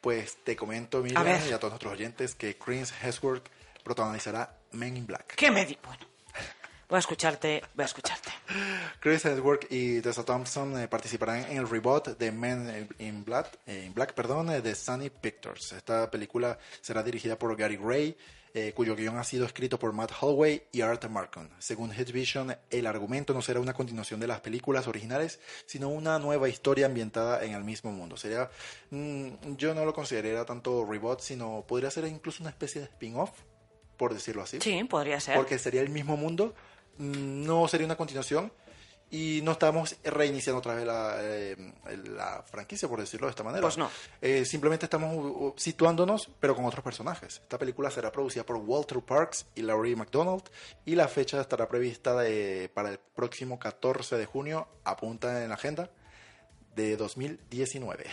Pues te comento, Miriam, y a todos nuestros oyentes que Chris Hemsworth protagonizará Men in Black. ¿Qué me di? Bueno, voy a escucharte, voy a escucharte. Chris Hemsworth y Tessa Thompson eh, participarán en el reboot de Men in Black, eh, in Black perdón, eh, de Sony Pictures. Esta película será dirigida por Gary Gray, eh, cuyo guion ha sido escrito por Matt Holloway y Art Marcon. Según Hit Vision, el argumento no será una continuación de las películas originales, sino una nueva historia ambientada en el mismo mundo. Sería, mm, yo no lo consideraría tanto reboot, sino podría ser incluso una especie de spin-off, por decirlo así. Sí, podría ser. Porque sería el mismo mundo, no sería una continuación y no estamos reiniciando otra vez la, eh, la franquicia, por decirlo de esta manera. Pues no. Eh, simplemente estamos uh, uh, situándonos, pero con otros personajes. Esta película será producida por Walter Parks y Laurie McDonald y la fecha estará prevista de- para el próximo 14 de junio, apunta en la agenda, de 2019.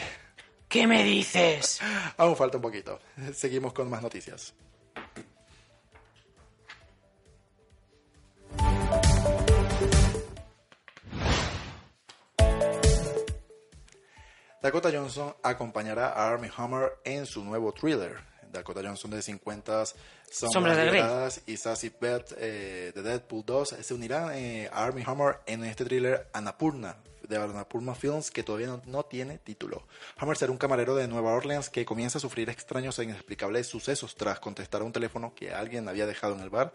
¿Qué me dices? Aún falta un poquito. Seguimos con más noticias. Dakota Johnson acompañará a Armie Hammer en su nuevo thriller. Dakota Johnson de 50 Sombras Sombras de y Sassy Beth eh, de Deadpool 2 se unirán eh, a Armie Hammer en este thriller Annapurna de Annapurna Films que todavía no, no tiene título. Hammer será un camarero de Nueva Orleans que comienza a sufrir extraños e inexplicables sucesos tras contestar a un teléfono que alguien había dejado en el bar.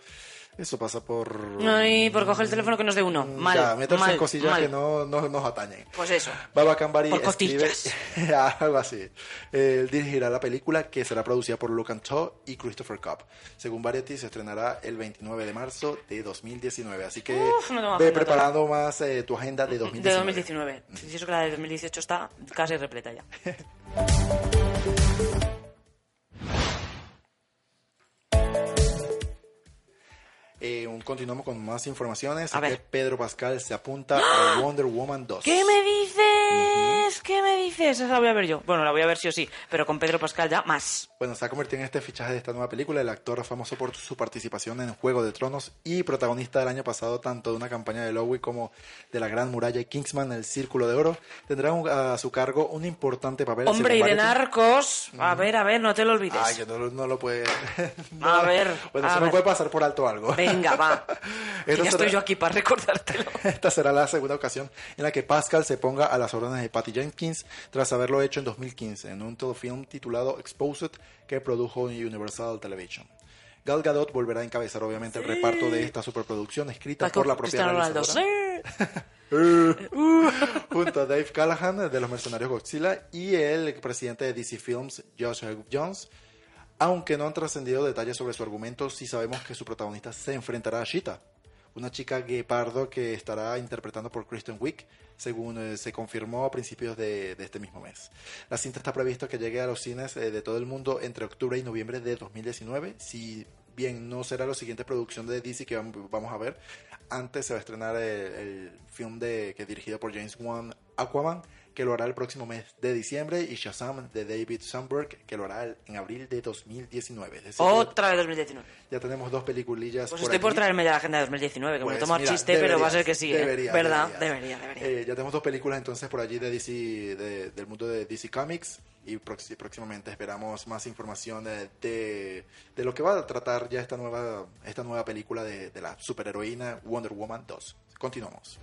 Eso pasa por... Ay, por coger el teléfono que no es de uno. Mal, Ya, meterse mal, en cosillas mal. que no, no nos atañen. Pues eso. Baba Cambari Por escribe costillas. algo así. Él dirigirá la película que será producida por Luke Shaw y Christopher Cobb. Según Variety, se estrenará el 29 de marzo de 2019. Así que Uf, no ve preparando más eh, tu agenda de De 2019. 2019. Si eso que la de 2018 está casi repleta ya. Eh, continuamos con más informaciones. A ver. Pedro Pascal se apunta a Wonder Woman 2. ¿Qué me dices? ¿Qué me dices? Esa la voy a ver yo. Bueno, la voy a ver sí o sí, pero con Pedro Pascal ya más. Bueno, se ha convertido en este fichaje de esta nueva película. El actor famoso por su participación en Juego de Tronos y protagonista del año pasado tanto de una campaña de Lowy como de la Gran Muralla y Kingsman, El Círculo de Oro, tendrá un- a su cargo un importante papel. Hombre, y de narcos. A ver, a ver, no te lo olvides. Ay, que no, lo- no lo puede. A ver, Bueno, a se ver. me puede pasar por alto algo. Venga, va. Que ya será- estoy yo aquí para recordártelo. Esta será la segunda ocasión en la que Pascal se ponga a las órdenes de Patty Jenkins tras haberlo hecho en 2015 en un telefilm titulado Exposed que produjo Universal Television. Gal Gadot volverá a encabezar obviamente el reparto de esta superproducción escrita por la propia realizadora. junto a Dave Callahan de los Mercenarios Godzilla y el presidente de DC Films, Josh Jones. Aunque no han trascendido detalles sobre su argumento, sí sabemos que su protagonista se enfrentará a Shita, una chica guepardo que estará interpretando por Kristen Wiig, según eh, se confirmó a principios de, este mismo mes. La cinta está previsto que llegue a los cines eh, de todo el mundo entre octubre y noviembre de 2019. Si bien no será la siguiente producción de DC que vam- vamos a ver, antes se va a estrenar el, el film de, que dirigido por James Wan, Aquaman, que lo hará el próximo mes de diciembre, y Shazam de David Sandberg, que lo hará en abril de 2019. Es decir, Otra vez 2019. ya tenemos dos peliculillas Pues por estoy por aquí. traerme ya la agenda de 2019, que me Pues lo tomo mira, chiste, pero va a ser que sí, ¿eh? ¿Verdad? deberías. Debería, debería. Eh, ya tenemos dos películas entonces por allí de DC, de- del mundo de DC Comics y próximamente esperamos más información de, de, de lo que va a tratar ya esta nueva, esta nueva película de, de la superheroína Wonder Woman 2. Continuamos.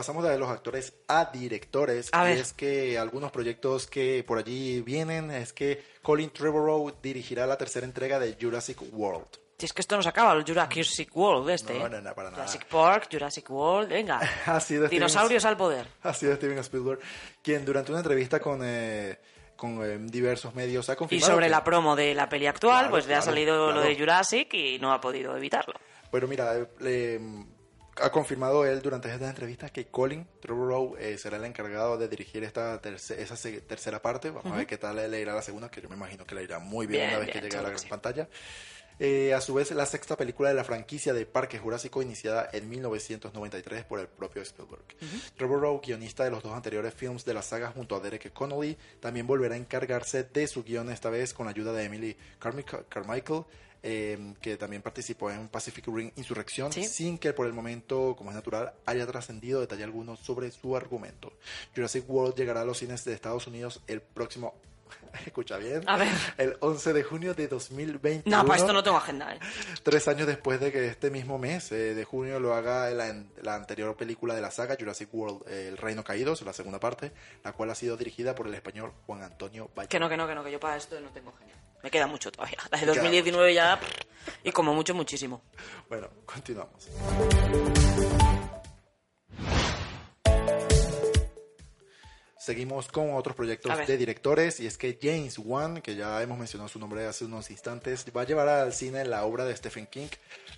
Pasamos de los actores a directores. A y es que algunos proyectos que por allí vienen es que Colin Trevorrow dirigirá la tercera entrega de Jurassic World. Si es que esto no se acaba, el Jurassic World este. No, ¿eh? no, no, para nada. Jurassic Park, Jurassic World, venga. De Steven- Dinosaurios al poder. Así de Steven Spielberg, quien durante una entrevista con, eh, con eh, diversos medios ha Y confirmado. sobre que- la promo de la peli actual, Claro, pues le ha claro, salido lo de Jurassic y no ha podido evitarlo. Bueno, mira, eh, ha confirmado él durante esta entrevista que Colin Trevorrow eh, será el encargado de dirigir esta terce- esa tercera parte. Vamos a ver qué tal le irá la segunda, que yo me imagino que le irá muy bien, Bien, una vez bien, que llegue a la gran pantalla. Eh, a su vez, la sexta película de la franquicia de Parque Jurásico, iniciada en 1993 por el propio Spielberg. Trevorrow, guionista de los dos anteriores films de la saga junto a Derek Connolly, también volverá a encargarse de su guion esta vez con la ayuda de Emily Carmichael, eh, que también participó en Pacific Rim Insurrección, sin que por el momento, como es natural, haya trascendido detalle alguno sobre su argumento. Jurassic World llegará a los cines de Estados Unidos el próximo... Escucha bien. A ver. El 11 de junio de 2021. No, para esto no tengo agenda, ¿eh? Tres años después de que este mismo mes eh, de junio lo haga la, la anterior película de la saga, Jurassic World, eh, El Reino Caído, la segunda parte, la cual ha sido dirigida por el español Juan Antonio Valle. Que no, que no, que no, que yo para esto no tengo agenda. Me queda mucho todavía. La de Queda 2019 ya, y como mucho, muchísimo. Bueno, continuamos. Seguimos con otros proyectos de directores y es que James Wan, que ya hemos mencionado su nombre hace unos instantes, va a llevar al cine la obra de Stephen King,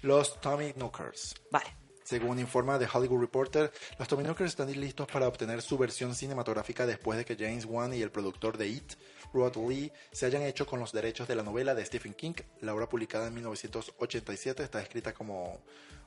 Los Tommy Knockers. Vale. Según informa The Hollywood Reporter, los Tommy Knockers están listos para obtener su versión cinematográfica después de que James Wan y el productor de It, Rod Lee, se hayan hecho con los derechos de la novela de Stephen King. La obra publicada en 1987 está escrita como,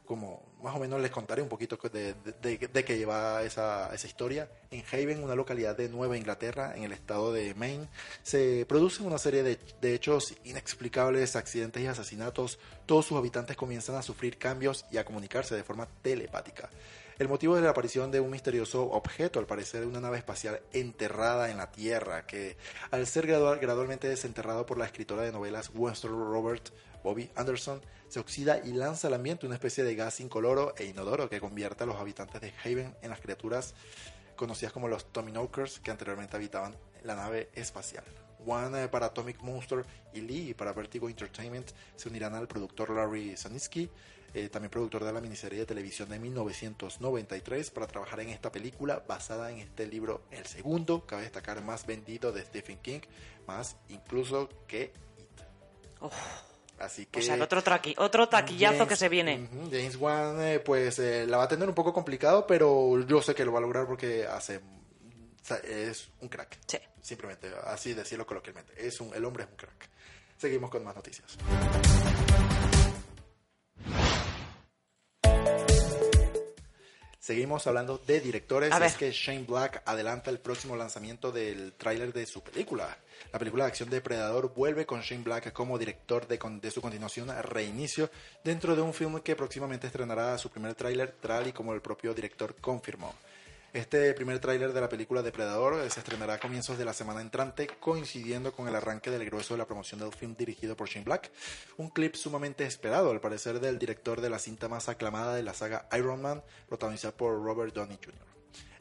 como más o menos les contaré un poquito de, de, que lleva esa, esa historia. En Haven, una localidad de Nueva Inglaterra, en el estado de Maine, se producen una serie de, de hechos inexplicables, accidentes y asesinatos. Todos sus habitantes comienzan a sufrir cambios y a comunicarse de forma telepática. El motivo de la aparición de un misterioso objeto, al parecer una nave espacial enterrada en la Tierra, que al ser gradual, gradualmente desenterrado por la escritora de novelas Western Robert Bobby Anderson, se oxida y lanza al ambiente una especie de gas incoloro e inodoro que convierte a los habitantes de Haven en las criaturas conocidas como los Tommyknockers que anteriormente habitaban la nave espacial. One eh, para Atomic Monster y Lee para Vertigo Entertainment se unirán al productor Larry Sanitsky, eh, también productor de la miniserie de televisión de 1993, para trabajar en esta película basada en este libro, el segundo, cabe destacar, más vendido de Stephen King, más incluso que It. Así que... O sea, otro, traqui, otro taquillazo James- que se viene. James Wan, eh, pues eh, la va a tener un poco complicado, pero yo sé que lo va a lograr porque hace. o sea, es un crack. Sí. Simplemente, así decirlo coloquialmente. Es un, el hombre es un crack. Seguimos con más noticias. Seguimos hablando de directores. A ver. Es que Shane Black adelanta el próximo lanzamiento del tráiler de su película. La película de acción Depredador vuelve con Shane Black como director de, con- de su continuación Reinicio, dentro de un film que próximamente estrenará su primer tráiler, tal y como el propio director confirmó. Este primer tráiler de la película Depredador eh, se estrenará a comienzos de la semana entrante, coincidiendo con el arranque del grueso de la promoción del film dirigido por Shane Black. Un clip sumamente esperado, al parecer, del director de la cinta más aclamada de la saga Iron Man, protagonizada por Robert Downey Jr.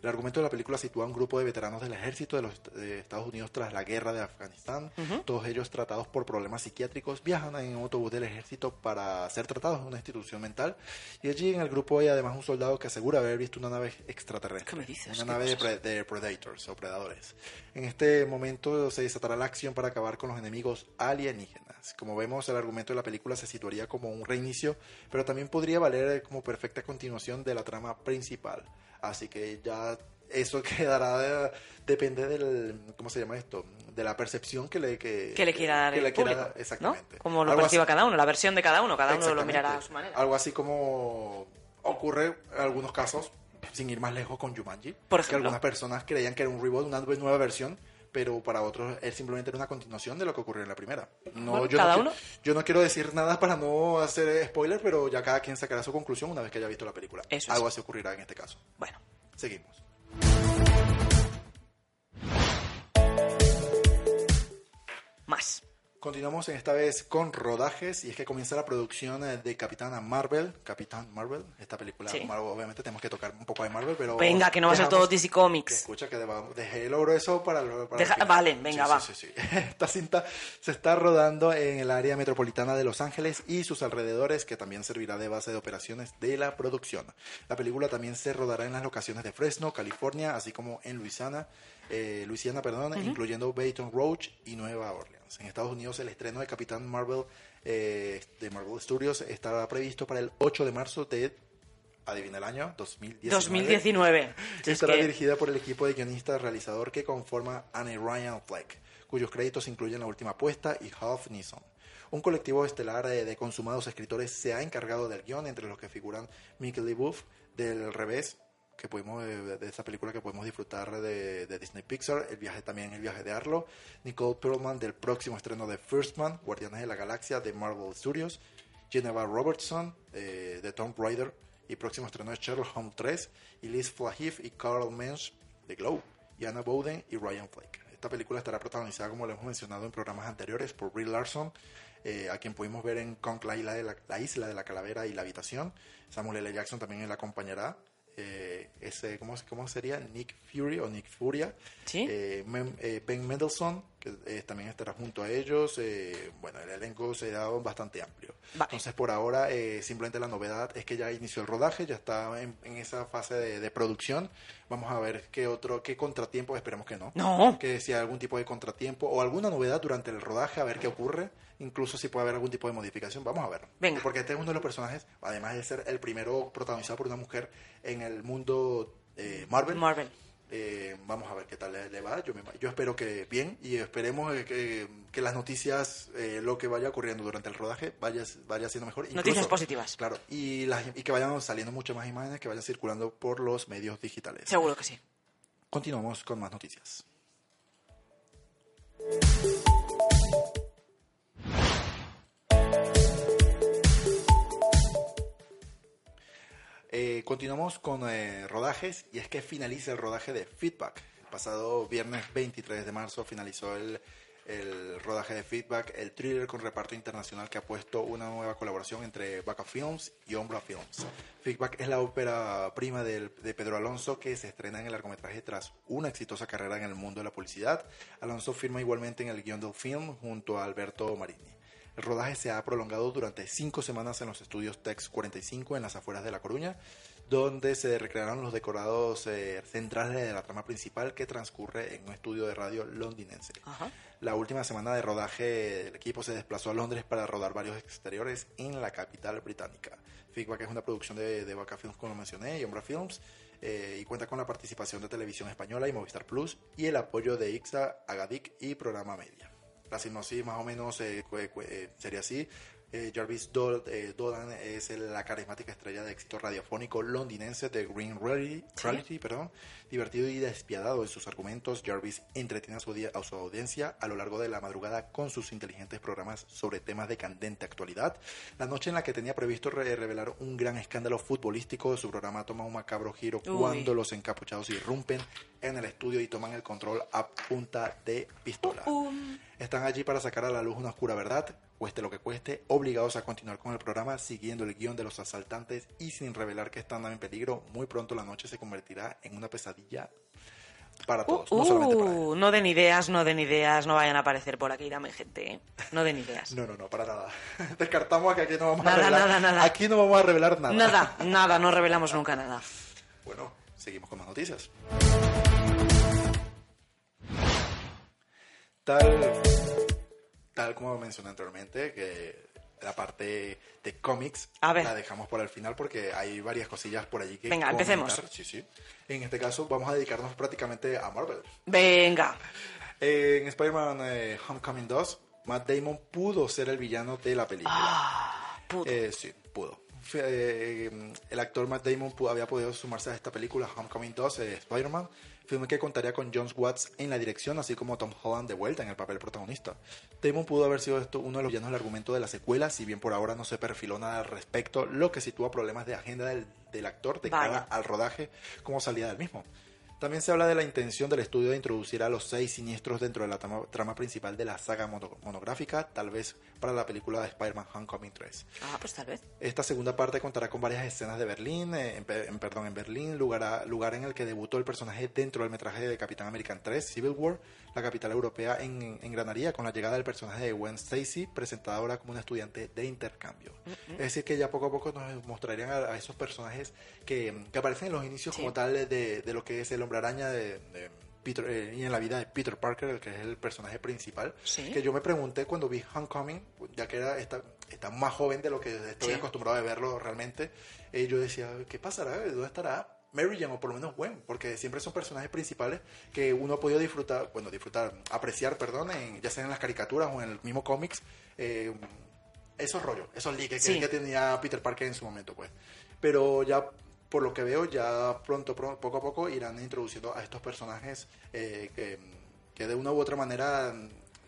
El argumento de la película sitúa a un grupo de veteranos del ejército de los de Estados Unidos tras la guerra de Afganistán. Todos ellos tratados por problemas psiquiátricos viajan en un autobús del ejército para ser tratados en una institución mental. Y allí en el grupo hay además un soldado que asegura haber visto una nave extraterrestre. ¿Qué me dices? Una ¿Qué nave de, pre- de Predators o Predadores. En este momento se desatará la acción para acabar con los enemigos alienígenas. Como vemos, el argumento de la película se situaría como un reinicio, pero también podría valer como perfecta continuación de la trama principal. Así que ya eso quedará, de- depende del, ¿cómo se llama esto? De la percepción que le, que, que le quiera dar que el le quiera- público, exactamente. ¿no? Como lo Algo perciba así- cada uno, la versión de cada uno, cada uno lo mirará a su manera. Algo así como ocurre en algunos casos, sin ir más lejos con Jumanji, Por que ejemplo. algunas personas creían que era un reboot, una nueva versión, pero para otros es simplemente era una continuación de lo que ocurrió en la primera. No, Bueno, yo, cada no, uno. yo no quiero decir nada para no hacer spoiler, pero ya cada quien sacará su conclusión una vez que haya visto la película. Eso es. Algo así ocurrirá en este caso. Bueno. Seguimos. Continuamos en esta vez con rodajes y es que comienza la producción eh, de Capitana Marvel, Capitán Marvel, esta película, Sí. Marvel, obviamente tenemos que tocar un poco de Marvel, pero Venga, que no va a ser todo DC que Comics. escucha que dejé grueso para, lo- para el Deja- final. vale, venga, Sí, va. sí, sí, sí. Esta cinta se está rodando en el área metropolitana de Los Ángeles y sus alrededores, que también servirá de base de operaciones de la producción. La película también se rodará en las locaciones de Fresno, California, así como en Luisiana, eh, Luisiana, perdón, Ujú. incluyendo Baton Rouge y Nueva Orleans. En Estados Unidos el estreno de Capitán Marvel eh, de Marvel Studios estará previsto para el 8 de marzo de adivina el año 2019. 2019. Si es Estará que- dirigida por el equipo de guionistas realizador que conforma Annie Ryan Fleck, cuyos créditos incluyen La Última Apuesta y Half Neeson. Un colectivo estelar de consumados escritores se ha encargado del guion, entre los que figuran Michael LeBouf del Revés, que pudimos, eh, de esa película que podemos disfrutar de, Disney Pixar, el viaje también el viaje de Arlo, Nicole Perlman del próximo estreno de First Man, Guardianes de la Galaxia de Marvel Studios, Geneva Robertson eh, de Tomb Raider y próximo estreno de Sherlock Holmes 3, y Liz y Carl Mensch de Glow, y Anna Bowden y Ryan Flake. Esta película estará protagonizada, como lo hemos mencionado en programas anteriores, por Brie Larson, eh, a quien pudimos ver en Kong, la isla, de la, la isla de la calavera y la habitación. Samuel L. Jackson también la acompañará. Eh, ese, ¿cómo, ¿Cómo sería? Nick Fury o Nick Furia. Eh, eh, ben Mendelsohn, que eh, también estará junto a ellos. eh, bueno, el elenco será bastante amplio. Entonces, por ahora, eh, simplemente la novedad es que ya inició el rodaje, ya está en, en esa fase de, de producción. Vamos a ver qué otro, qué contratiempo, esperemos que no. No. Que si hay algún tipo de contratiempo o alguna novedad durante el rodaje, a ver qué ocurre. Incluso si puede haber algún tipo de modificación, vamos a ver. Venga. Porque este es uno de los personajes, además de ser el primero protagonizado por una mujer en el mundo eh, Marvel. Marvel. Eh, vamos a ver qué tal le, va. Yo, me- yo espero que bien y esperemos eh, que, que las noticias, eh, lo que vaya ocurriendo durante el rodaje, vaya, vaya siendo mejor. Noticias Incluso- positivas. Claro, y, las, y que vayan saliendo muchas más imágenes que vayan circulando por los medios digitales. Seguro que sí. Continuamos con más noticias. Eh, continuamos con eh, rodajes y es que finaliza el rodaje de Feedback. El pasado viernes 23 de marzo finalizó el, rodaje de Feedback, el thriller con reparto internacional que ha puesto una nueva colaboración entre Baca Films y Ombra Films. Feedback es la ópera prima del- de Pedro Alonso que se estrena en el largometraje tras una exitosa carrera en el mundo de la publicidad. Alonso firma igualmente en el guion del film junto a Alberto Marini. El rodaje se ha prolongado durante cinco semanas en los estudios Tex 45 en las afueras de La Coruña, donde se recrearon los decorados eh, centrales de la trama principal que transcurre en un estudio de radio londinense. La última semana de rodaje, el equipo se desplazó a Londres para rodar varios exteriores en la capital británica. Feedback es una producción de, de Vaca Films, como lo mencioné, y Ombra Films, eh, y cuenta con la participación de Televisión Española y Movistar Plus, y el apoyo de IXA, Agadic y Programa Media. La sinopsis más o menos eh, cu- eh, sería así. Eh, Jarvis eh, Dolan es la carismática estrella de éxito radiofónico londinense de Green Reality, Reality, perdón. divertido y despiadado en sus argumentos. Jarvis entretiene a su, a su audiencia a lo largo de la madrugada con sus inteligentes programas sobre temas de candente actualidad. La noche en la que tenía previsto re- revelar un gran escándalo futbolístico, su programa toma un macabro giro Uy. cuando los encapuchados irrumpen en el estudio y toman el control a punta de pistola. Están allí para sacar a la luz una oscura verdad, cueste lo que cueste, obligados a continuar con el programa siguiendo el guion de los asaltantes y sin revelar que están en peligro, muy pronto la noche se convertirá en una pesadilla para todos, no solamente para Uh, no den ideas, no den ideas, no vayan a aparecer por aquí, dame gente, ¿eh? No den ideas. No, no, no, para nada. Descartamos que aquí no vamos Nada, a revelar nada, nada. Aquí no vamos a revelar nada. Nada, nada, no revelamos nunca nada. Bueno, seguimos con más noticias. Tal, tal como mencioné anteriormente, que la parte de cómics la dejamos por el final porque hay varias cosillas por allí que Venga, comentar. empecemos. Sí, sí. En este caso vamos a dedicarnos prácticamente a Marvel. Venga. En Spider-Man eh, Homecoming 2, Matt Damon pudo ser el villano de la película. Ah, pudo. Eh, sí, pudo. Eh, el actor Matt Damon había podido sumarse a esta película Homecoming 2, eh, Spider-Man, filme que contaría con John Watts en la dirección, así como Tom Holland de vuelta en el papel protagonista. Damon pudo haber sido esto uno de los villanos del argumento de la secuela, si bien por ahora no se perfiló nada al respecto, lo que sitúa problemas de agenda del, del actor de Vaya. cara al rodaje como salida del mismo. También se habla de la intención del estudio de introducir a los seis siniestros dentro de la trama, trama principal de la saga mono- monográfica, tal vez para la película de Spider-Man Homecoming 3. Ah, pues tal vez. Esta segunda parte contará con varias escenas de Berlín, eh, en, en- perdón, en Berlín, lugar, lugar en el que debutó el personaje dentro del metraje de Capitán American 3, Civil War. La capital europea en, engranaría con la llegada del personaje de Gwen Stacy, presentada ahora como una estudiante de intercambio. Es decir, que ya poco a poco nos mostrarían a, a esos personajes que, que aparecen en los inicios como tal de, de lo que es el hombre araña de, de Peter, eh, y en la vida de Peter Parker, el que es el personaje principal. Sí. Que yo me pregunté cuando vi Homecoming, ya que era está, está más joven de lo que estoy Sí. acostumbrado a verlo realmente, eh, yo decía, ¿qué pasará? ¿Dónde estará Mary Jane o por lo menos Gwen? Porque siempre son personajes principales que uno ha podido disfrutar, bueno, disfrutar, apreciar, perdón, en- ya sea en las caricaturas o en el mismo cómics, eh, esos rollos, esos leaks que, Sí. que tenía Peter Parker en su momento, pues. Pero ya por lo que veo, ya pronto, pro- poco a poco irán introduciendo a estos personajes eh, que, que de una u otra manera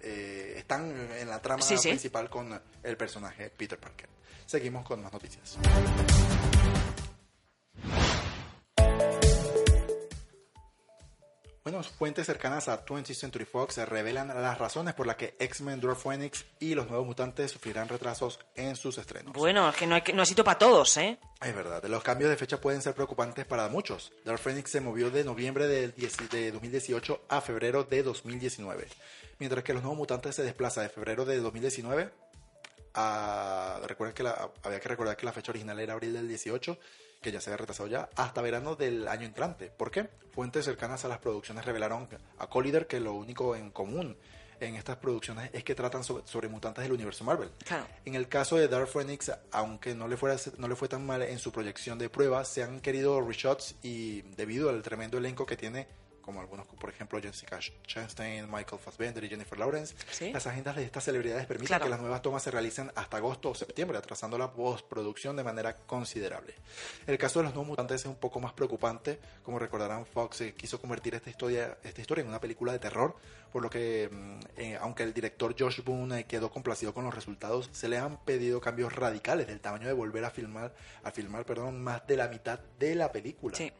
eh, están en la trama Sí, sí. principal con el personaje Peter Parker. Seguimos con más noticias. Bueno, fuentes cercanas a 20th Century Fox revelan las razones por las que X-Men, Dwarf Phoenix y los nuevos mutantes sufrirán retrasos en sus estrenos. Bueno, es que no, hay que- no ha sido para todos, ¿eh? Es verdad, los cambios de fecha pueden ser preocupantes para muchos. Dark Phoenix se movió de noviembre 10 de 2018 a febrero de 2019, mientras que los nuevos mutantes se desplaza de febrero de 2019 a... Recuerden que la- había que recordar que la fecha original era abril del 18, que ya se había retrasado ya, hasta verano del año entrante. ¿Por qué? Fuentes cercanas a las producciones revelaron a Collider que lo único en común en estas producciones es que tratan sobre, sobre mutantes del universo Marvel. Claro. En el caso de Dark Phoenix, aunque no le, fuera, no le fue tan mal en su proyección de prueba, se han querido reshots y debido al tremendo elenco que tiene, como algunos, por ejemplo, Jessica Chastain, Michael Fassbender y Jennifer Lawrence, Sí. las agendas de estas celebridades permiten Claro. que las nuevas tomas se realicen hasta agosto o septiembre, atrasando la postproducción de manera considerable. El caso de los nuevos mutantes es un poco más preocupante. Como recordarán, Fox eh, quiso convertir esta historia, esta historia en una película de terror, por lo que, mm, eh, aunque el director Josh Boone eh, quedó complacido con los resultados, se le han pedido cambios radicales del tamaño de volver a filmar, a filmar perdón, más de la mitad de la película. Sí.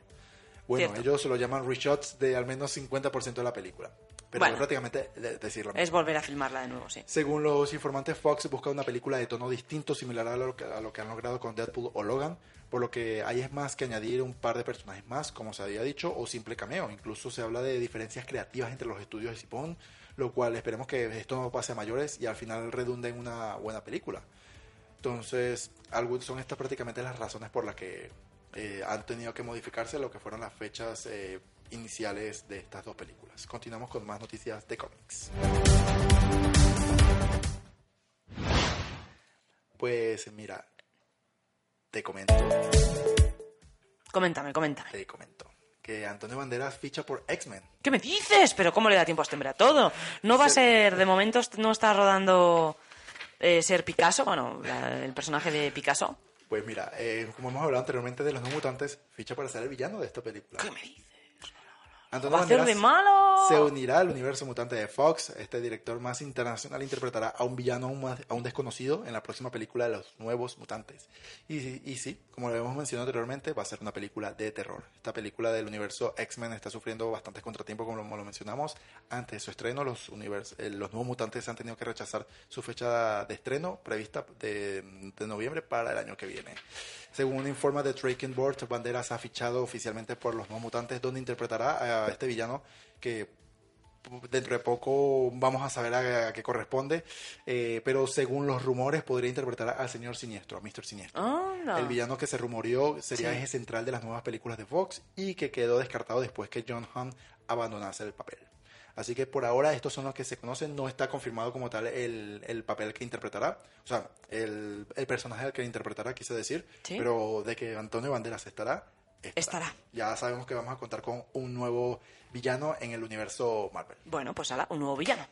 Bueno, Cierto. ellos lo llaman reshots de al menos 50% de la película. Pero Bueno. prácticamente de- decirlo. Es volver a filmarla de nuevo, sí. Según los informantes, Fox busca una película de tono distinto, similar a lo, que, a lo que han logrado con Deadpool o Logan, por lo que hay es más que añadir un par de personajes más, como se había dicho, o simple cameo. Incluso se habla de diferencias creativas entre los estudios de Sipón, lo cual esperemos que esto no pase a mayores y al final redunde en una buena película. Entonces, son estas prácticamente las razones por las que eh, han tenido que modificarse lo que fueron las fechas eh, iniciales de estas dos películas. Continuamos con más noticias de cómics. Pues mira, te comento, Coméntame, coméntame. te comento que Antonio Banderas ficha por X-Men. ¿Qué me dices? Pero ¿cómo le da tiempo a este hombre a todo? No va a ser, de momento no está rodando eh, ser Picasso, bueno, la- el personaje de Picasso. Pues mira, eh, como hemos hablado anteriormente de los no mutantes, ficha para ser el villano de esta película. ¿Qué me? Antonio ¿Va a Banderas, de malo? Se unirá al universo mutante de Fox. Este director más internacional interpretará a un villano más- aún desconocido en la próxima película de los nuevos mutantes. Y, y sí, como lo hemos mencionado anteriormente, va a ser una película de terror. Esta película del universo X-Men está sufriendo bastantes contratiempos, como lo, lo mencionamos. Antes de su estreno, los, univers- eh, los nuevos mutantes han tenido que rechazar su fecha de estreno prevista de, de noviembre para el año que viene. Según un informe de Draken Board, Banderas ha fichado oficialmente por los nuevos mutantes, donde interpretará a este villano que dentro de poco vamos a saber a, qué corresponde, eh, pero según los rumores podría interpretar al señor Siniestro, a Mr. Siniestro. El villano que se rumoreó sería Sí. eje central de las nuevas películas de Fox y que quedó descartado después que John Hunt abandonase el papel. Así que por ahora estos son los que se conocen, no está confirmado como tal el, el papel que interpretará, o sea, el, el personaje al que interpretará, quise decir, Sí. pero de que Antonio Banderas estará, Estará. ya sabemos que vamos a contar con un nuevo villano en el universo Marvel. Bueno, pues ala, un nuevo villano.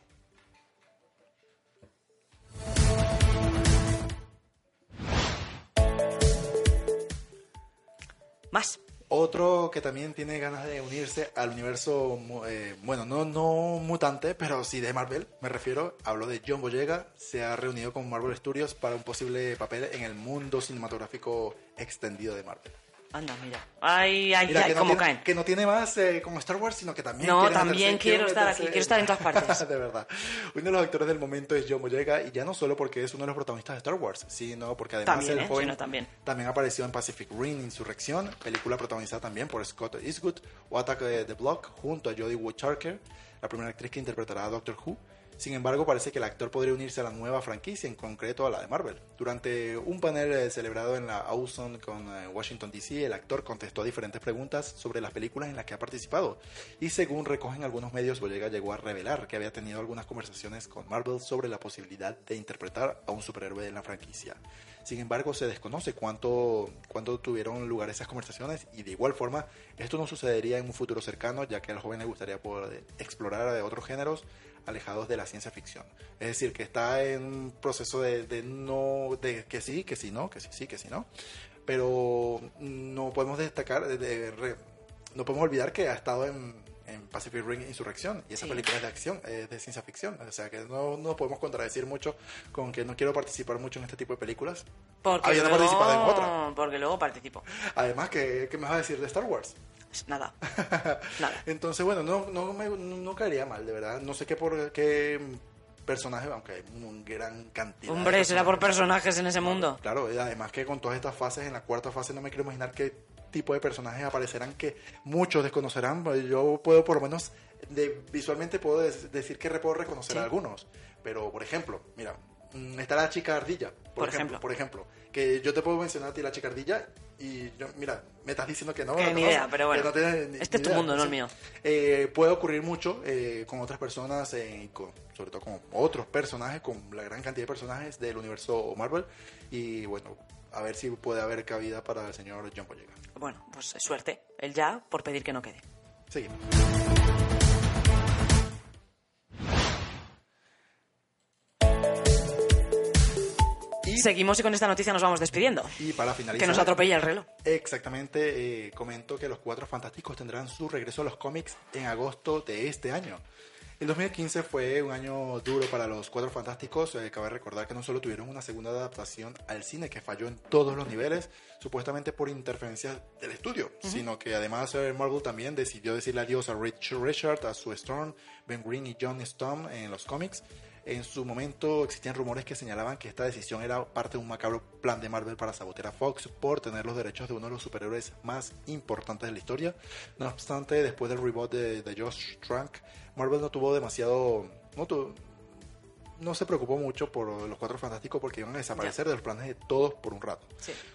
Más. Otro que también tiene ganas de unirse al universo, eh, bueno, no, no mutante, pero sí de Marvel, me refiero, hablo de John Boyega, se ha reunido con Marvel Studios para un posible papel en el mundo cinematográfico extendido de Marvel. Anda, mira. Ay, ay, Mira, ay, que, no cómo tiene, caen. que no tiene más eh, como Star Wars, sino que también No, también quiero estar aquí, quiero estar en todas partes. de verdad. Uno de los actores del momento es John Boyega, y ya no solo porque es uno de los protagonistas de Star Wars, sino porque además También, el ¿eh? joven también. también apareció en Pacific Rim Insurrección, película protagonizada también por Scott Eastwood, o Attack de The Block, junto a Jodie Whittaker, la primera actriz que interpretará a Doctor Who. Sin embargo, parece que el actor podría unirse a la nueva franquicia, en concreto a la de Marvel. Durante un panel eh, celebrado en la Awesome con eh, Washington DC, el actor contestó a diferentes preguntas sobre las películas en las que ha participado. Y según recogen algunos medios, Boyega llegó a revelar que había tenido algunas conversaciones con Marvel sobre la posibilidad de interpretar a un superhéroe en la franquicia. Sin embargo, se desconoce cuánto, cuánto tuvieron lugar esas conversaciones y de igual forma esto no sucedería en un futuro cercano ya que al joven le gustaría poder explorar otros géneros alejados de la ciencia ficción. Es decir, que está en un proceso de, de no, de que sí, que sí, no, que sí, sí, que sí, no. Pero no podemos destacar, de- de no podemos olvidar que ha estado en, en Pacific Rim Insurrección y esa Sí. película es de acción, es de ciencia ficción. O sea que no, no podemos contradecir mucho con que no quiero participar mucho en este tipo de películas. Porque habiendo luego, participado en otra. Porque luego participo. Además, ¿qué, qué me vas a decir de Star Wars? Nada. Entonces, bueno, no, no, me, no, caería mal, de verdad. No sé qué por qué personaje, aunque hay una gran cantidad. Hombre, será por personajes. personajes en ese mundo. Claro, y además que con todas estas fases, en la cuarta fase no me quiero imaginar qué tipo de personajes aparecerán que muchos desconocerán. Pues Yo puedo por lo menos, de, visualmente puedo decir que puedo reconocer Sí. a algunos. Pero, por ejemplo, mira, mm, está la chica ardilla, por, Por ejemplo, ejemplo. Por ejemplo, que yo te puedo mencionar a ti la chica ardilla y yo, mira, me estás diciendo que no. Que no ni idea, pero bueno. no ni- Este ni es tu idea, mundo, no el mío. Eh, puede ocurrir mucho eh, con otras personas, eh, con, sobre todo con otros personajes, con la gran cantidad de personajes del universo Marvel. Y bueno, a ver si puede haber cabida para el señor John Boyega. Bueno, pues suerte. Él ya por pedir que no quede. Seguimos. Seguimos y con esta noticia nos vamos despidiendo. Y para finalizar, Que nos atropella el reloj. Exactamente, eh, comento que los Cuatro Fantásticos tendrán su regreso a los cómics en agosto de este año. El 2015 fue un año duro para los Cuatro Fantásticos. eh, cabe recordar que no solo tuvieron una segunda adaptación al cine que falló en todos los niveles, supuestamente por interferencias del estudio, Ujú. sino que además eh, Marvel también decidió decirle adiós a Rich Richard, a Sue Storm, Ben Green y John Storm en los cómics. En su momento existían rumores que señalaban que esta decisión era parte de un macabro plan de Marvel para sabotear a Fox por tener los derechos de uno de los superhéroes más importantes de la historia. No obstante, después del reboot de, de Josh Trank, Marvel no tuvo demasiado... No, tuvo- no se preocupó mucho por los Cuatro Fantásticos porque iban a desaparecer de los planes de todos por un rato.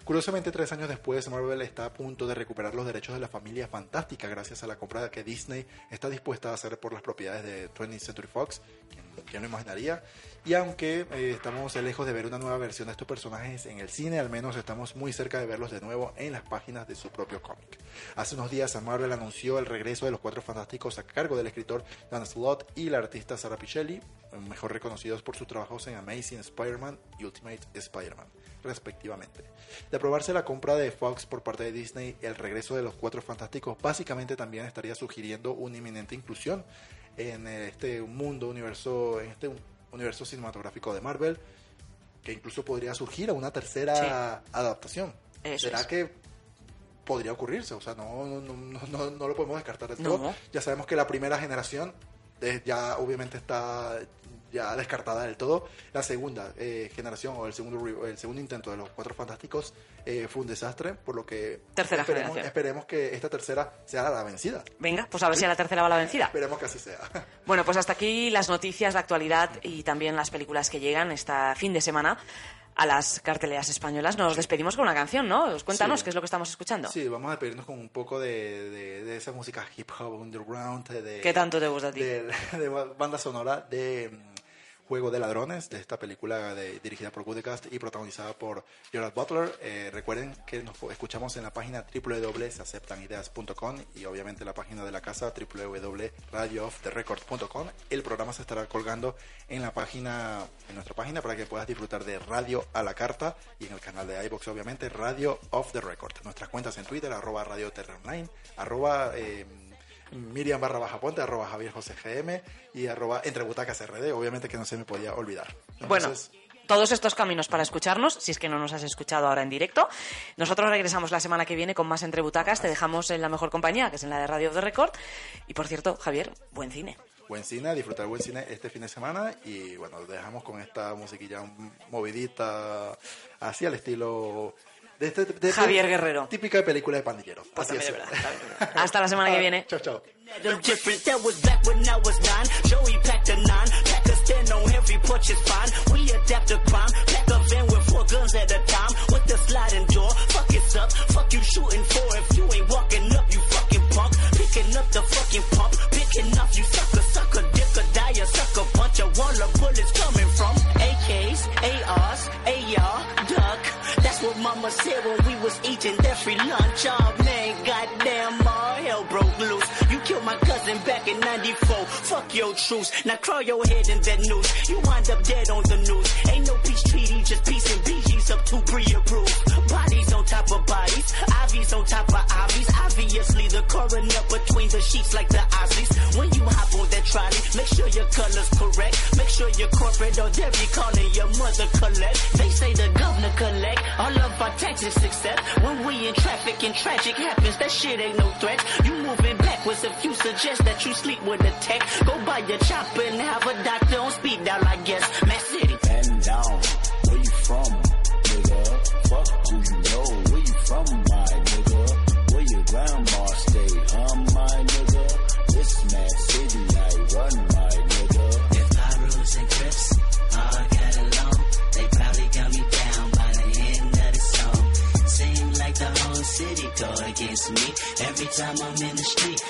Curiosamente, tres años después, Marvel está a punto de recuperar los derechos de la familia fantástica gracias a la compra que Disney está dispuesta a hacer por las propiedades de 20th Century Fox. ¿Quién, quién lo imaginaría? Y aunque eh, estamos lejos de ver una nueva versión de estos personajes en el cine, al menos estamos muy cerca de verlos de nuevo en las páginas de su propio cómic. Hace unos días, Marvel anunció el regreso de los Cuatro Fantásticos a cargo del escritor Dan Slott y la artista Sarah Pichelli, mejor reconocidos por sus trabajos en Amazing Spider-Man y Ultimate Spider-Man, respectivamente. De aprobarse la compra de Fox por parte de Disney, el regreso de los Cuatro Fantásticos básicamente también estaría sugiriendo una inminente inclusión en este mundo, universo, en este universo cinematográfico de Marvel, que incluso podría surgir a una tercera adaptación. Eso ¿Será es. que podría ocurrirse? O sea, no, no, no, no, no lo podemos descartar del No. todo. Ya sabemos que la primera generación eh, ya obviamente está ya descartada del todo. La segunda eh, generación o el segundo el segundo intento de los Cuatro Fantásticos eh, fue un desastre, por lo que Tercera esperemos, generación. esperemos que esta tercera sea la vencida. Venga, pues a ver si a la tercera va la vencida. Esperemos que así sea. Bueno, pues hasta aquí las noticias, la actualidad y también las películas que llegan esta fin de semana a las carteleras españolas. Nos despedimos con una canción, ¿no? Cuéntanos Sí. qué es lo que estamos escuchando. Sí, vamos a despedirnos con un poco de, de, de esa música hip hop underground. De, ¿Qué tanto te gusta a ti? De, banda sonora de Juego de Ladrones, de esta película de- dirigida por Goodcast y protagonizada por Gerard Butler. Eh, recuerden que nos escuchamos en la página www.seaceptanideas.com y obviamente en la página de la casa www.radiooftherecord.com. El programa se estará colgando en la página, en nuestra página para que puedas disfrutar de Radio a la Carta y en el canal de iBox obviamente Radio of the Record. Nuestras cuentas en Twitter, arroba Radio Terra Online, arroba eh, Miriam barra baja ponte, arroba Javier José GM y arroba entre butacas RD, obviamente que no se me podía olvidar. Bueno, todos estos caminos para escucharnos, si es que no nos has escuchado ahora en directo. Nosotros regresamos la semana que viene con más Entre Butacas. Te dejamos en la mejor compañía, que es en la de Radio de Record. Y por cierto, Javier, buen cine. buen cine, disfrutar buen cine este fin de semana y bueno, dejamos con esta musiquilla movidita así al estilo de este, de este- Javier Guerrero. Típica de película de pandilleros. Pues así es. verdad, Hasta la semana que viene. Chao, chao. them different. That was back when I was nine. Joey packed a nine. Pack a stand on heavy punch is fine. We adapt to crime. Pack a van with four guns at a time. With the sliding door. Fuck it's up. Fuck you shooting for. If you ain't walking up, you fucking punk. Picking up the fucking pump. Picking up, you sucker, sucker, dick or die, a sucker punch. A wall of bullets coming from AKs, ARs, AR, duck. What mama said when we was eating that free lunch. Oh man, goddamn, all hell broke loose. You killed my cousin back in 94. Fuck your truce. Now crawl your head in that noose. You wind up dead on the news. Ain't no peace treaty, just peace and BG's up to pre-approved. Bodies top of bodies. Ivies on top of Ivies. Obviously the coroner between the sheets like the Osleys. When you hop on that trolley, make sure your color's correct. Make sure you're corporate or they'll be calling your mother collect. They say the governor collect all of our taxes except when we in traffic and tragic happens. That shit ain't no threat. You moving backwards if you suggest that you sleep with a tech. Go buy your chopper and have a doctor on speed dial, I guess. Mass City. Grandma stay, huh, my nigga? This mad city I run, my nigga. If I rules and crips all got along, they probably got me down by the end of the song. Seem like the whole city go against me. Every time I'm in the street,